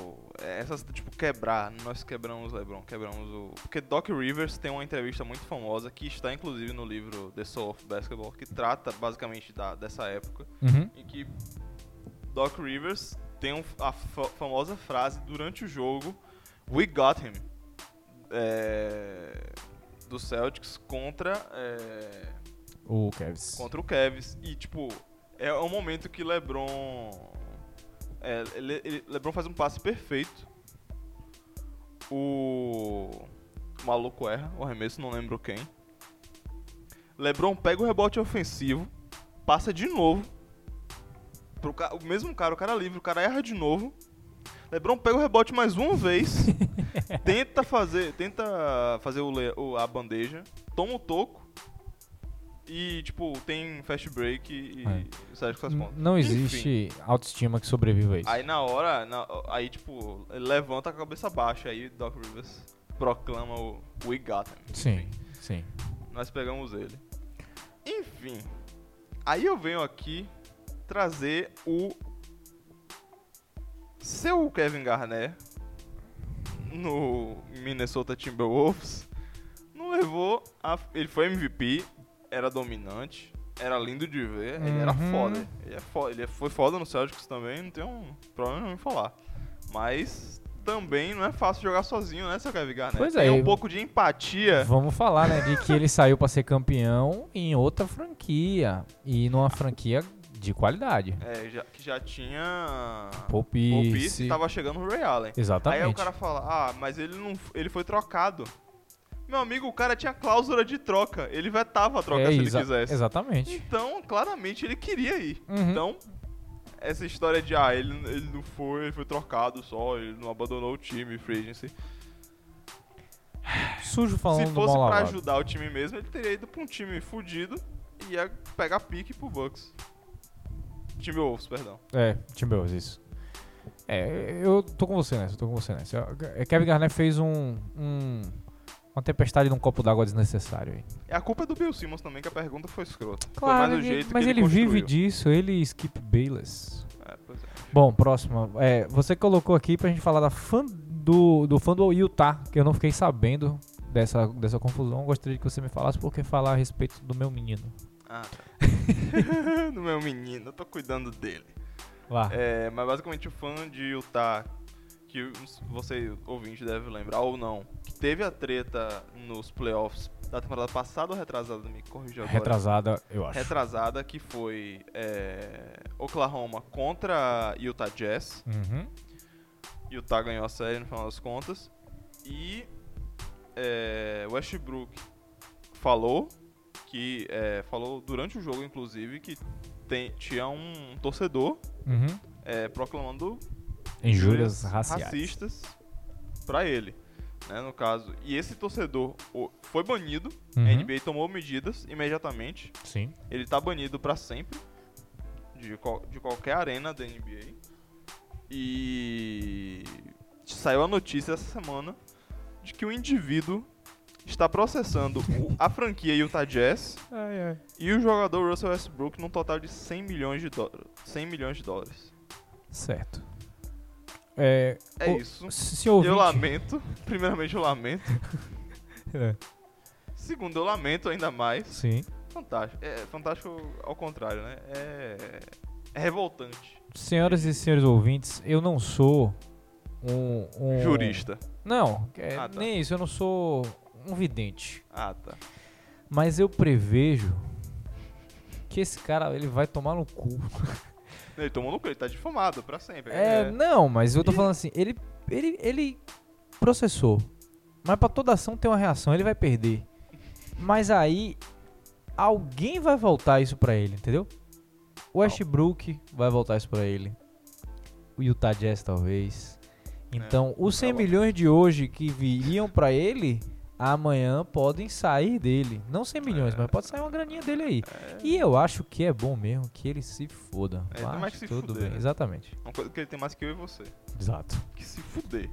é, essas, tipo, quebrar, nós quebramos o LeBron, quebramos o... Porque Doc Rivers tem uma entrevista muito famosa, que está inclusive no livro The Soul of Basketball, que trata basicamente da, dessa época, Uhum. em que Doc Rivers tem um- a fa- famosa frase durante o jogo, We got him, é, do Celtics contra... é, O Cavs. contra o Cavs. E, tipo, é um momento que LeBron. É, ele- ele- LeBron faz um passe perfeito. O. o maluco erra, o arremesso, não lembro quem. LeBron pega o rebote ofensivo, passa de novo. Pro ca- o mesmo cara, o cara livre, o cara erra de novo. LeBron pega o rebote mais uma vez, tenta fazer, tenta fazer o o- a bandeja, toma o toco e tipo tem fast break e, É. sai com as pontas. Não Enfim, existe autoestima que sobreviva a isso. Aí na hora, na- aí tipo ele levanta com a cabeça baixa, aí Doc Rivers proclama o We Got Him. Sim, Enfim, sim. nós pegamos ele. Enfim, aí eu venho aqui trazer o seu Kevin Garnett no Minnesota Timberwolves. Não levou a, ele foi MVP, era dominante, era lindo de ver, ele era Uhum. foda. Ele, é foda, ele foi foda no Celtics também, não tem um problema nenhum em falar. Mas também não é fácil jogar sozinho, né, seu Kevin Garnett? Pois é, Tem um pouco de empatia. Vamos falar, né, de que ele saiu pra ser campeão em outra franquia. E numa franquia de qualidade. É, já- que já tinha. Poupice. Poupice e tava chegando o Ray Allen. Exatamente. Aí o cara fala, ah, mas ele não. ele foi trocado. Meu amigo, o cara tinha cláusula de troca. Ele vetava a troca É, se ele quisesse. Exatamente. Então, claramente ele queria ir. Uhum. Então, essa história de ah, ele, ele não foi, ele foi trocado só, ele não abandonou o time, free agency. Sujo falando Se fosse lavado. ajudar o time mesmo, ele teria ido pra um time fudido e ia pegar pique pro Bucks. Time Wolves, perdão. É, Timberwolves, isso. É, eu tô com você nessa, tô com você nessa. É, Kevin Garnett fez um, um- uma tempestade num copo d'água desnecessário aí. E a culpa é do Bill Simmons também, que a pergunta foi escrota. Claro, foi ele- mas que ele, ele, vive disso, ele e Skip Bayless. É, pois é. Bom, próxima. É, você colocou aqui pra gente falar da fã do, do fã do Utah, que eu não fiquei sabendo dessa, dessa confusão. Gostaria que você me falasse porque falar a respeito do meu menino. Ah, tá. do meu menino, eu tô cuidando dele. Lá. É, mas basicamente o fã de Utah, que você ouvinte deve lembrar ou não, que teve a treta nos playoffs da temporada passada ou retrasada, me corrija agora. Retrasada, eu acho. Retrasada, que foi é, Oklahoma contra Utah Jazz. Uhum. Utah ganhou a série no final das contas. E é, Westbrook falou que é, falou durante o jogo, inclusive, que tem- tinha um torcedor Uhum. é, proclamando Injúrias raciais. racistas pra ele, né, no caso. E esse torcedor foi banido. Uhum. A NBA tomou medidas imediatamente. Sim. Ele tá banido pra sempre de, de qualquer arena da NBA. E saiu a notícia essa semana de que o indivíduo está processando o- a franquia Utah Jazz e o jogador Russell Westbrook num total de 100 milhões de, dó- 100 milhões de dólares. Certo. É, É o- isso. Se ouvinte... Eu lamento. Primeiramente eu lamento. É, Segundo, eu lamento ainda mais. sim. Fantástico. É fantástico ao contrário, né? É, é revoltante. Senhoras e senhores ouvintes, eu não sou um... um- Jurista. Não, é, Ah, tá. nem isso. Eu não sou um vidente. Ah, tá. Mas eu prevejo que esse cara ele vai tomar no cu. Ele tomou no cu, ele tá difamado pra sempre. É, não, mas eu tô falando assim, ele, ele, ele processou. Mas pra toda ação tem uma reação, ele vai perder. Mas aí alguém vai voltar isso pra ele, entendeu? O Westbrook vai voltar isso pra ele. O Utah Jazz talvez. Então, os 100 tá milhões de hoje que viriam pra ele, amanhã podem sair dele. Não 100 milhões, mas pode sair uma graninha dele aí. E eu acho que é bom mesmo que ele se foda. É, tem Mas mais que se tudo fuder, bem, né? exatamente. Uma coisa que ele tem mais que eu e você. Exato. Que se fuder.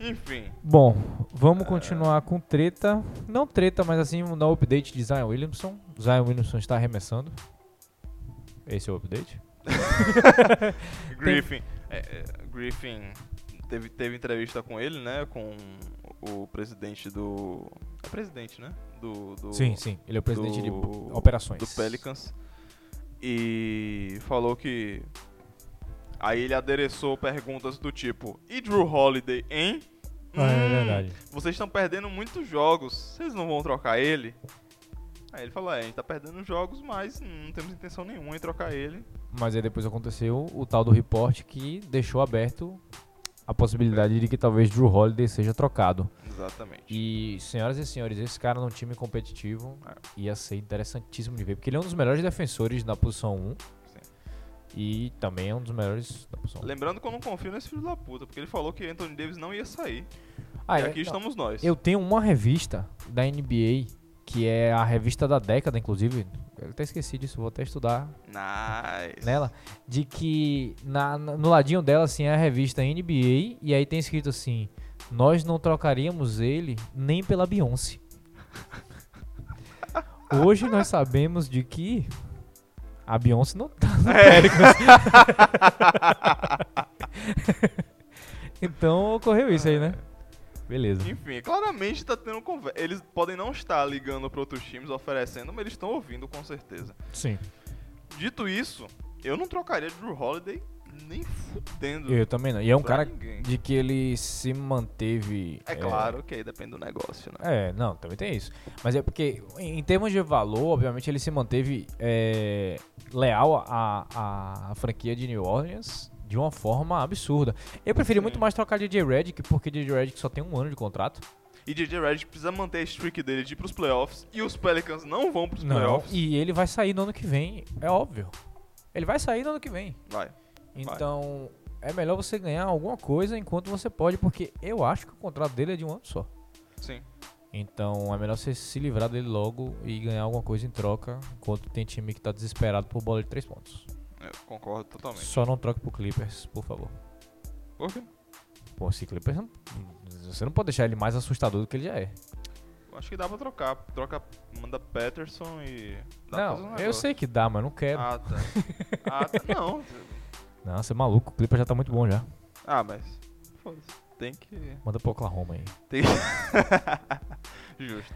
Enfim. Bom, vamos continuar com treta. Não treta, mas assim, vamos dar o update de Zion Williamson. Zion Williamson está arremessando. Esse é o update? Griffin. é, é, Griffin teve, teve entrevista com ele, né? Com o presidente do. É presidente, né? Do. do Sim, sim. Ele é o presidente de do- operações. do Pelicans. E falou que. Aí ele adereçou perguntas do tipo: E Drew Holiday, hein? Ah, é Hum, verdade. Vocês estão perdendo muitos jogos, vocês não vão trocar ele? Aí ele falou: É, a gente tá perdendo jogos, mas não temos intenção nenhuma em trocar ele. Mas aí depois aconteceu o tal do report que deixou aberto a possibilidade de que talvez Drew Holiday seja trocado. Exatamente. E, senhoras e senhores, esse cara num time competitivo É. ia ser interessantíssimo de ver, porque ele é um dos melhores defensores na posição 1 Sim. e também é um dos melhores da posição 1. Lembrando que eu não confio nesse filho da puta, porque ele falou que Anthony Davis não ia sair. Ah, e é- aqui não, estamos nós. Eu tenho uma revista da NBA, que é a revista da década, inclusive. Eu até esqueci disso, vou até estudar Nice. nela. De que na, no ladinho dela, assim, é a revista NBA, e aí tem escrito assim: Nós não trocaríamos ele nem pela Beyoncé. Hoje nós sabemos de que a Beyoncé não tá no É. Então ocorreu isso aí, né? Beleza. Enfim, claramente tá tendo conversa. Eles podem não estar ligando para outros times oferecendo, mas eles estão ouvindo com certeza. Sim. Dito isso, eu não trocaria Drew Holiday nem fudendo. Eu também não. E é um cara ninguém. de que ele se manteve. É claro que aí depende do negócio, né? É, não, também tem isso. Mas é porque, em em termos de valor, obviamente ele se manteve é, leal à, à, à franquia de New Orleans de uma forma absurda. Eu preferi Sim. muito mais trocar DJ Redick, porque DJ Redick só tem um ano de contrato. E JJ Redick precisa manter a streak dele de ir pros playoffs e os Pelicans não vão pros Não, playoffs. e ele vai sair no ano que vem, é óbvio. Ele vai sair no ano que vem. Vai. Então, é melhor você ganhar alguma coisa enquanto você pode, porque eu acho que o contrato dele é de um ano só. Sim. Então é melhor você se livrar dele logo e ganhar alguma coisa em troca, enquanto tem time que tá desesperado por bola de três pontos. Eu concordo totalmente. Só não troque pro Clippers, por favor. Por quê? Pô, esse Clippers, não- você não pode deixar ele mais assustador do que ele já é. Acho que dá pra trocar. Troca, manda Patterson e. Fazer um não, eu sei que dá, mas não quero. Ah, tá. ah, tá. Não. Não, você é maluco, o Clippers já tá muito bom já. Ah, mas. Foda-se. Tem que. Manda pro Oklahoma aí. Tem... Justo.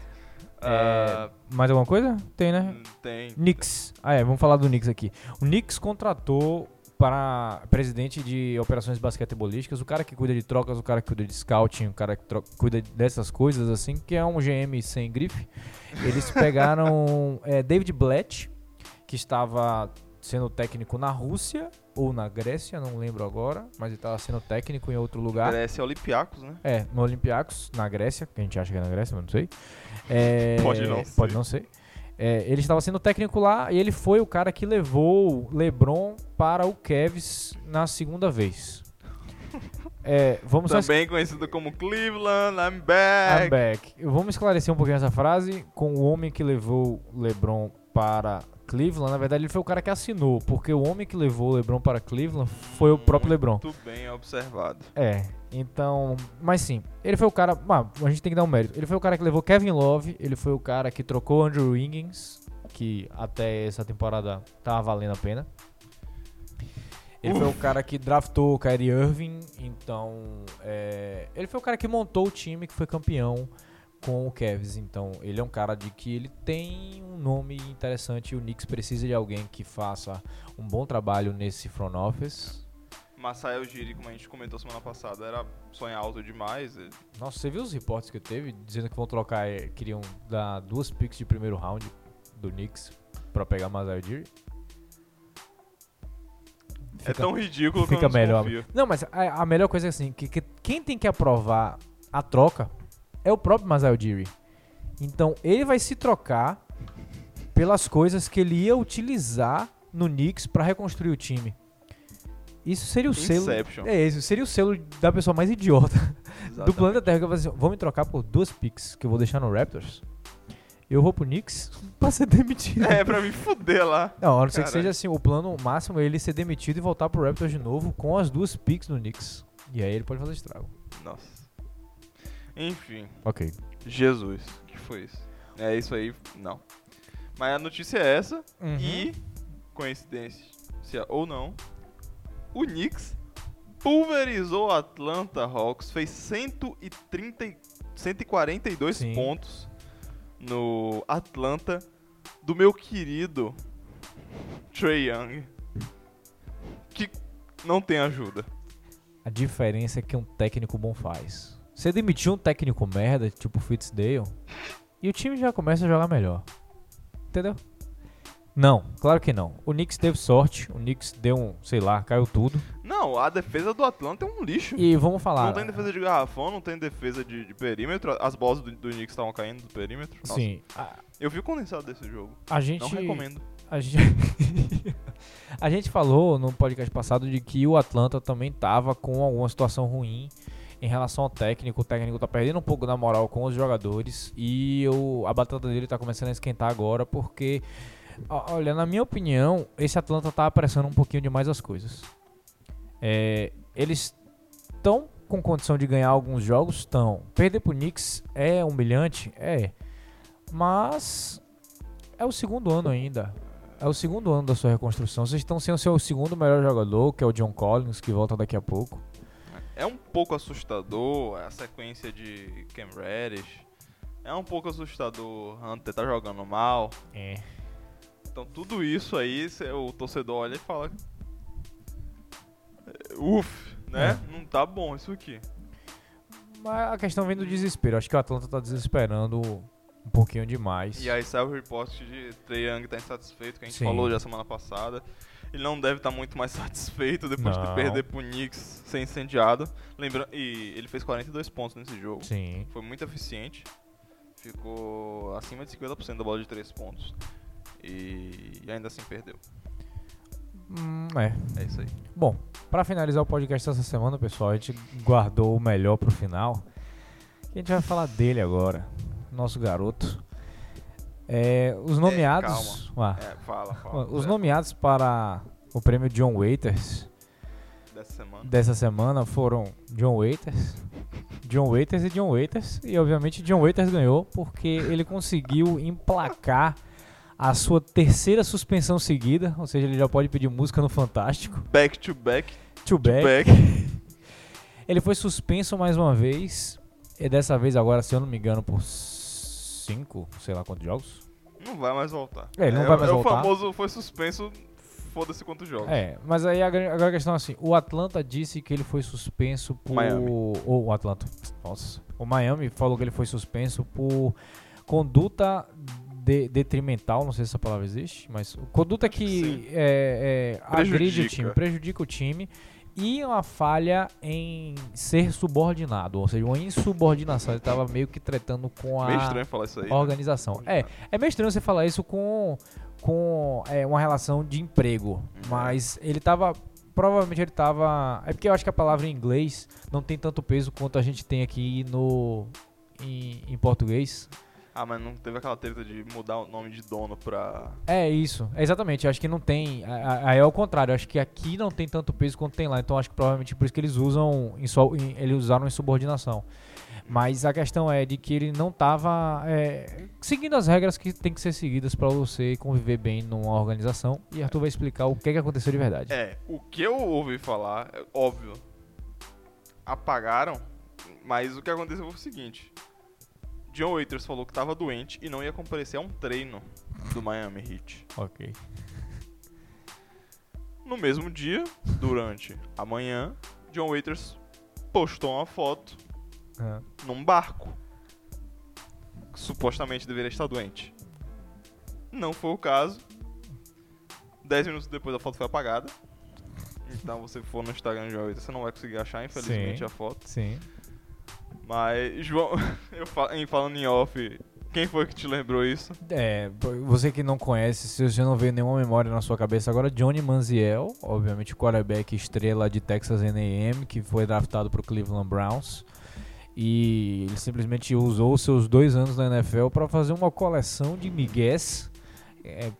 É, Ah, mais alguma coisa? Tem, né? tem. Knicks. Ah, é, vamos falar do Knicks aqui. O Knicks contratou para presidente de operações basquetebolísticas, o cara que cuida de trocas, o cara que cuida de scouting, o cara que cuida dessas coisas assim, que é um GM sem grife. Eles pegaram é, David Blatt, que estava sendo técnico na Rússia ou na Grécia, não lembro agora, mas ele estava sendo técnico em outro lugar. Grécia Olympiacos, né? É, no Olympiacos, na Grécia, que a gente acha que é na Grécia, mas não sei. É, Pode não Pode ser. não ser. É, ele estava sendo técnico lá e ele foi o cara que levou LeBron para o Cavs na segunda vez. É, vamos Também conhecido como Cleveland, I'm back. I'm back. Vamos esclarecer um pouquinho essa frase com o homem que levou LeBron para Cleveland. Na verdade, ele foi o cara que assinou, porque o homem que levou o LeBron para Cleveland foi o próprio LeBron. Muito bem observado. É, então. Mas sim, ele foi o cara. ah, a gente tem que dar um mérito. Ele foi o cara que levou Kevin Love, ele foi o cara que trocou Andrew Wiggins, que até essa temporada tava valendo a pena. Ele foi o cara que draftou o Kyrie Irving, então. é, ele foi o cara que montou o time que foi campeão com o Cavs. Então, ele é um cara de que ele tem um nome interessante. O Knicks precisa de alguém que faça um bom trabalho nesse front office. Masai Ujiri, como a gente comentou semana passada, era sonho alto demais. ele- Nossa, você viu os reportes que teve dizendo que vão trocar, eh, queriam dar duas picks de primeiro round do Knicks pra pegar Masai Ujiri? é Fica- tão ridículo que fica eu não melhor. desconfio. Não, mas a, a melhor coisa é assim, que, que quem tem que aprovar a troca é o próprio Masai Ujiri. Então, ele vai se trocar pelas coisas que ele ia utilizar no Knicks pra reconstruir o time. Isso seria o selo. Inception. É, isso seria o selo da pessoa mais idiota do Exatamente. planeta Terra que vai assim, vou me trocar por duas picks que eu vou deixar no Raptors. Eu vou pro Knicks pra ser demitido. É, pra me fuder lá. Não, a não ser que seja assim, o plano máximo é ele ser demitido e voltar pro Raptors de novo com as duas picks no Knicks. E aí ele pode fazer estrago. Nossa. Enfim, Ok. Jesus. O que foi isso? É isso aí, não. Mas a notícia é essa. Uhum. E, coincidência ou não, o Knicks pulverizou o Atlanta Hawks, fez 130, e- 142 Sim. pontos no Atlanta do meu querido Trey Young, que não tem ajuda. A diferença é que um técnico bom faz. Você demitiu um técnico merda, tipo Fitzdale, e o time já começa a jogar melhor. Entendeu? Não, claro que não. O Knicks teve sorte, o Knicks deu um, sei lá, caiu tudo. Não, a defesa do Atlanta é um lixo. E vamos falar. Não tem defesa de garrafão, não tem defesa de, de perímetro. As bolas do, do Knicks estavam caindo do perímetro. Nossa, Sim, a, Eu vi o condensado desse jogo. a gente. Não recomendo. A gente, a gente falou no podcast passado de que o Atlanta também tava com alguma situação ruim em relação ao técnico. O técnico tá perdendo um pouco da moral com os jogadores e a batata dele tá começando a esquentar agora porque, olha, na minha opinião, esse Atlanta tá apressando um pouquinho demais as coisas. É, eles estão com condição de ganhar alguns jogos? Estão. Perder pro Knicks é humilhante? É. Mas é o segundo ano ainda. É o segundo ano da sua reconstrução. Vocês estão sem o seu segundo melhor jogador, que é o John Collins, que volta daqui a pouco. É um pouco assustador a sequência de Cam Reddish. É um pouco assustador Hunter tá jogando mal. É. Então tudo isso aí, o torcedor olha e fala. "É, Uf, né? Não tá bom isso aqui. Mas a questão vem do desespero. Acho que o Atlanta tá desesperando um pouquinho demais. E aí sai o report de Trey Young tá insatisfeito, que a gente Sim. falou já semana passada. Ele não deve estar muito mais satisfeito depois Não. de perder pro Knicks ser incendiado. Lembra e ele fez 42 pontos nesse jogo. Sim. Foi muito eficiente. Ficou acima de 50% da bola de 3 pontos. E ainda assim perdeu. Hum, é. É isso aí. Bom, pra finalizar o podcast essa semana, pessoal, a gente guardou o melhor pro final. A gente vai falar dele agora. Nosso garoto. É, os nomeados. Ah, É, fala, fala. os É, nomeados para o prêmio John Waiters Dessa semana. dessa semana foram John Waiters, John Waiters e John Waiters. E obviamente John Waiters ganhou porque ele conseguiu emplacar a sua terceira suspensão seguida, ou seja, ele já pode pedir música no Fantástico. Back to back. To To back. back. Ele foi suspenso mais uma vez. E dessa vez agora, se eu não me engano, por cinco, sei lá quantos jogos. Não vai mais voltar. É, ele não vai mais é voltar. o famoso foi suspenso, foda-se quantos jogos. É, mas aí agora a questão é assim, o Atlanta disse que ele foi suspenso por... Miami. Ou o Atlanta, nossa. O Miami falou que ele foi suspenso por conduta de- detrimental, não sei se essa palavra existe, mas conduta Acho que é, é, agride o time, prejudica o time e uma falha em ser subordinado, ou seja, uma insubordinação. Ele estava meio que tretando com a falar isso aí. né? organização. É, é meio estranho você falar isso com, com é, uma relação de emprego, mas ele tava. Provavelmente ele tava. É porque eu acho que a palavra em inglês não tem tanto peso quanto a gente tem aqui no. Em, em português. Ah, mas não teve aquela treta de mudar o nome de dono pra. É isso, é exatamente. Acho que não tem. Aí é o contrário. Acho que aqui não tem tanto peso quanto tem lá. Então acho que provavelmente por isso que eles usam. Em só, em- eles usaram em subordinação. Mas a questão é de que ele não estava seguindo as regras que tem que ser seguidas para você conviver bem numa organização. E Arthur vai explicar o que, é que aconteceu de verdade. É, o que eu ouvi falar, é óbvio. Apagaram, mas o que aconteceu foi o seguinte. John Waiters falou que tava doente e não ia comparecer a um treino do Miami Heat. Ok. No mesmo dia, durante a manhã, John Waiters postou uma foto É. num barco. Que supostamente deveria estar doente. Não foi o caso. Dez minutos depois a foto foi apagada. Então você for no Instagram de John Waiters, você não vai conseguir achar, infelizmente, Sim. a foto. Sim. Mas, João, eu em falando em off, quem foi que te lembrou isso? É, você que não conhece, se você não vê nenhuma memória na sua cabeça, agora Johnny Manziel, obviamente o quarterback estrela de Texas A&M, que foi draftado para o Cleveland Browns. E ele simplesmente usou seus dois anos na NFL para fazer uma coleção de migués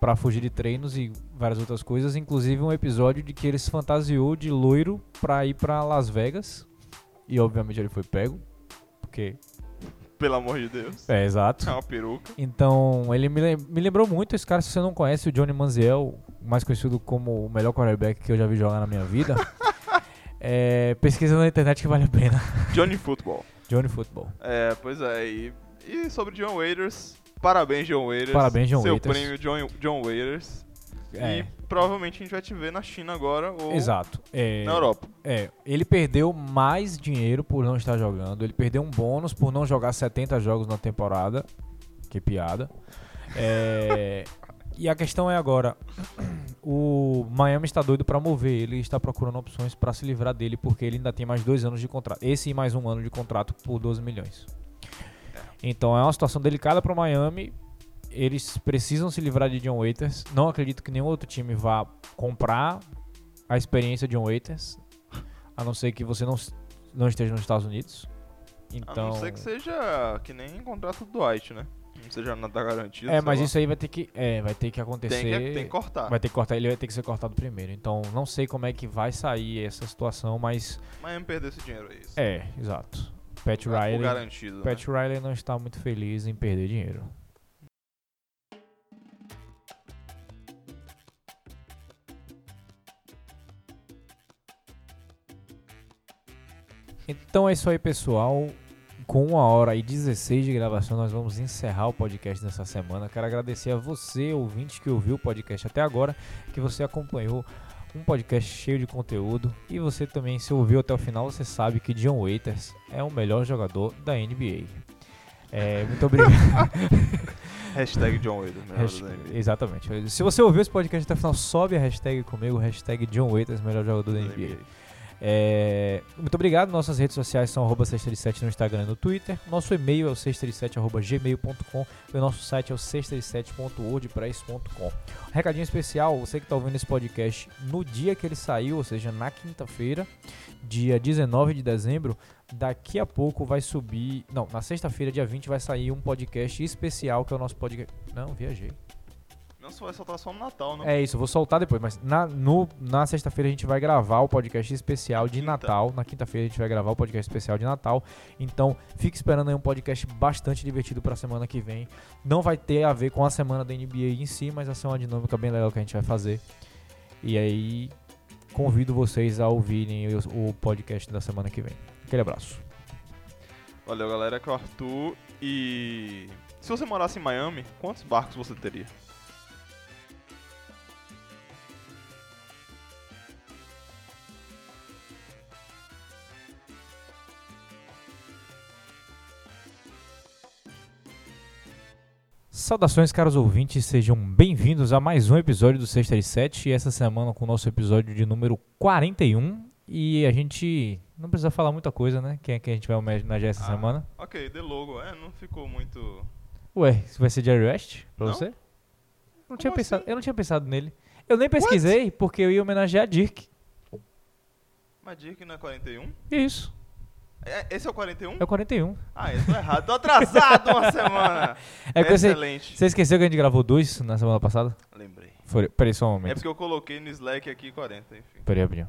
para fugir de treinos e várias outras coisas, inclusive um episódio de que ele se fantasiou de loiro para ir para Las Vegas. E obviamente ele foi pego, porque Pelo amor de Deus. é exato. É uma peruca. Então, ele me, me lembrou muito esse cara. Se você não conhece, o Johnny Manziel, mais conhecido como o melhor quarterback que eu já vi jogar na minha vida. é, pesquisa na internet que vale a pena. Johnny Football. Johnny Football. É, pois é. E, e sobre John Waiters, parabéns, John Waiters. Parabéns, John Seu Waiters. prêmio John, John Waiters. É, E provavelmente a gente vai te ver na China agora ou exato. É, na Europa. é, ele perdeu mais dinheiro por não estar jogando. Ele perdeu um bônus por não jogar 70 jogos na temporada. Que piada. É, e a questão é agora, o Miami está doido para mover ele está procurando opções para se livrar dele porque ele ainda tem mais dois anos de contrato. Esse e mais um ano de contrato por 12 milhões. Então é uma situação delicada para o Miami. Eles precisam se livrar de John Waiters. Não acredito que nenhum outro time vá comprar a experiência de John Waiters, a não ser que você não, não esteja nos Estados Unidos. Então, A não ser que seja que nem contrato do Dwight, né? Não seja nada garantido. é, mas lá. isso aí vai ter que, é, vai ter que acontecer. tem que, tem que cortar. Vai ter que cortar, ele vai ter que ser cortado primeiro. Então, não sei como é que vai sair essa situação, mas Miami perder esse dinheiro, é isso. é, exato. Pat por Riley, garantido. Pat né? Riley não está muito feliz em perder dinheiro. Então é isso aí, pessoal. Com uma hora e 16 de gravação, nós vamos encerrar o podcast dessa semana. Quero agradecer a você, ouvinte, que ouviu o podcast até agora, que você acompanhou um podcast cheio de conteúdo. E você também, se ouviu até o final, você sabe que John Waiters é o melhor jogador da NBA. É, muito obrigado. Hashtag John Waiters, melhor Hasht- da NBA. Exatamente. Se você ouviu esse podcast até o final, sobe a hashtag comigo, hashtag John Waiters, melhor jogador da NBA. É, muito obrigado. Nossas redes sociais são arroba 637 no Instagram e no Twitter. Nosso e-mail é o 637.gmail.com e o nosso site é o 637.wordpress.com. Recadinho especial, você que está ouvindo esse podcast no dia que ele saiu, ou seja, na quinta-feira, dia 19 de dezembro, daqui a pouco vai subir... Não, na sexta-feira, dia 20, vai sair um podcast especial, que é o nosso podcast... Não, viajei. Só vai soltar só no Natal, não? É isso, eu vou soltar depois, mas na, no- na sexta-feira a gente vai gravar o podcast especial de quinta. Natal. Na quinta-feira a gente vai gravar o podcast especial de Natal. Então, fique esperando aí um podcast bastante divertido pra semana que vem. Não vai ter a ver com a semana da NBA em si, mas vai ser uma dinâmica bem legal que a gente vai fazer. E aí, convido vocês a ouvirem o, podcast da semana que vem. Aquele abraço. Valeu, galera. Que é o Arthur. E se você morasse em Miami, quantos barcos você teria? Saudações, caros ouvintes, sejam bem-vindos a mais um episódio do 637 e essa semana com o nosso episódio de número 41. E a gente não precisa falar muita coisa, né? Quem é que a gente vai homenagear essa Ah. semana? Ok, The Logo. É, não ficou muito. Ué, isso vai ser Jerry West pra Não? você? Eu não, tinha Como pensado, assim? eu não tinha pensado nele. Eu nem pesquisei porque eu ia homenagear Dirk. Mas Dirk não é 41? Isso, É, esse é o 41? é o 41. Ah, eu tô errado. Tô atrasado uma semana. É que você, Excelente. você esqueceu que a gente gravou dois na semana passada? Lembrei. Foi, peraí só um É momento. porque eu coloquei no Slack aqui 40, enfim. Peraí, rapidinho.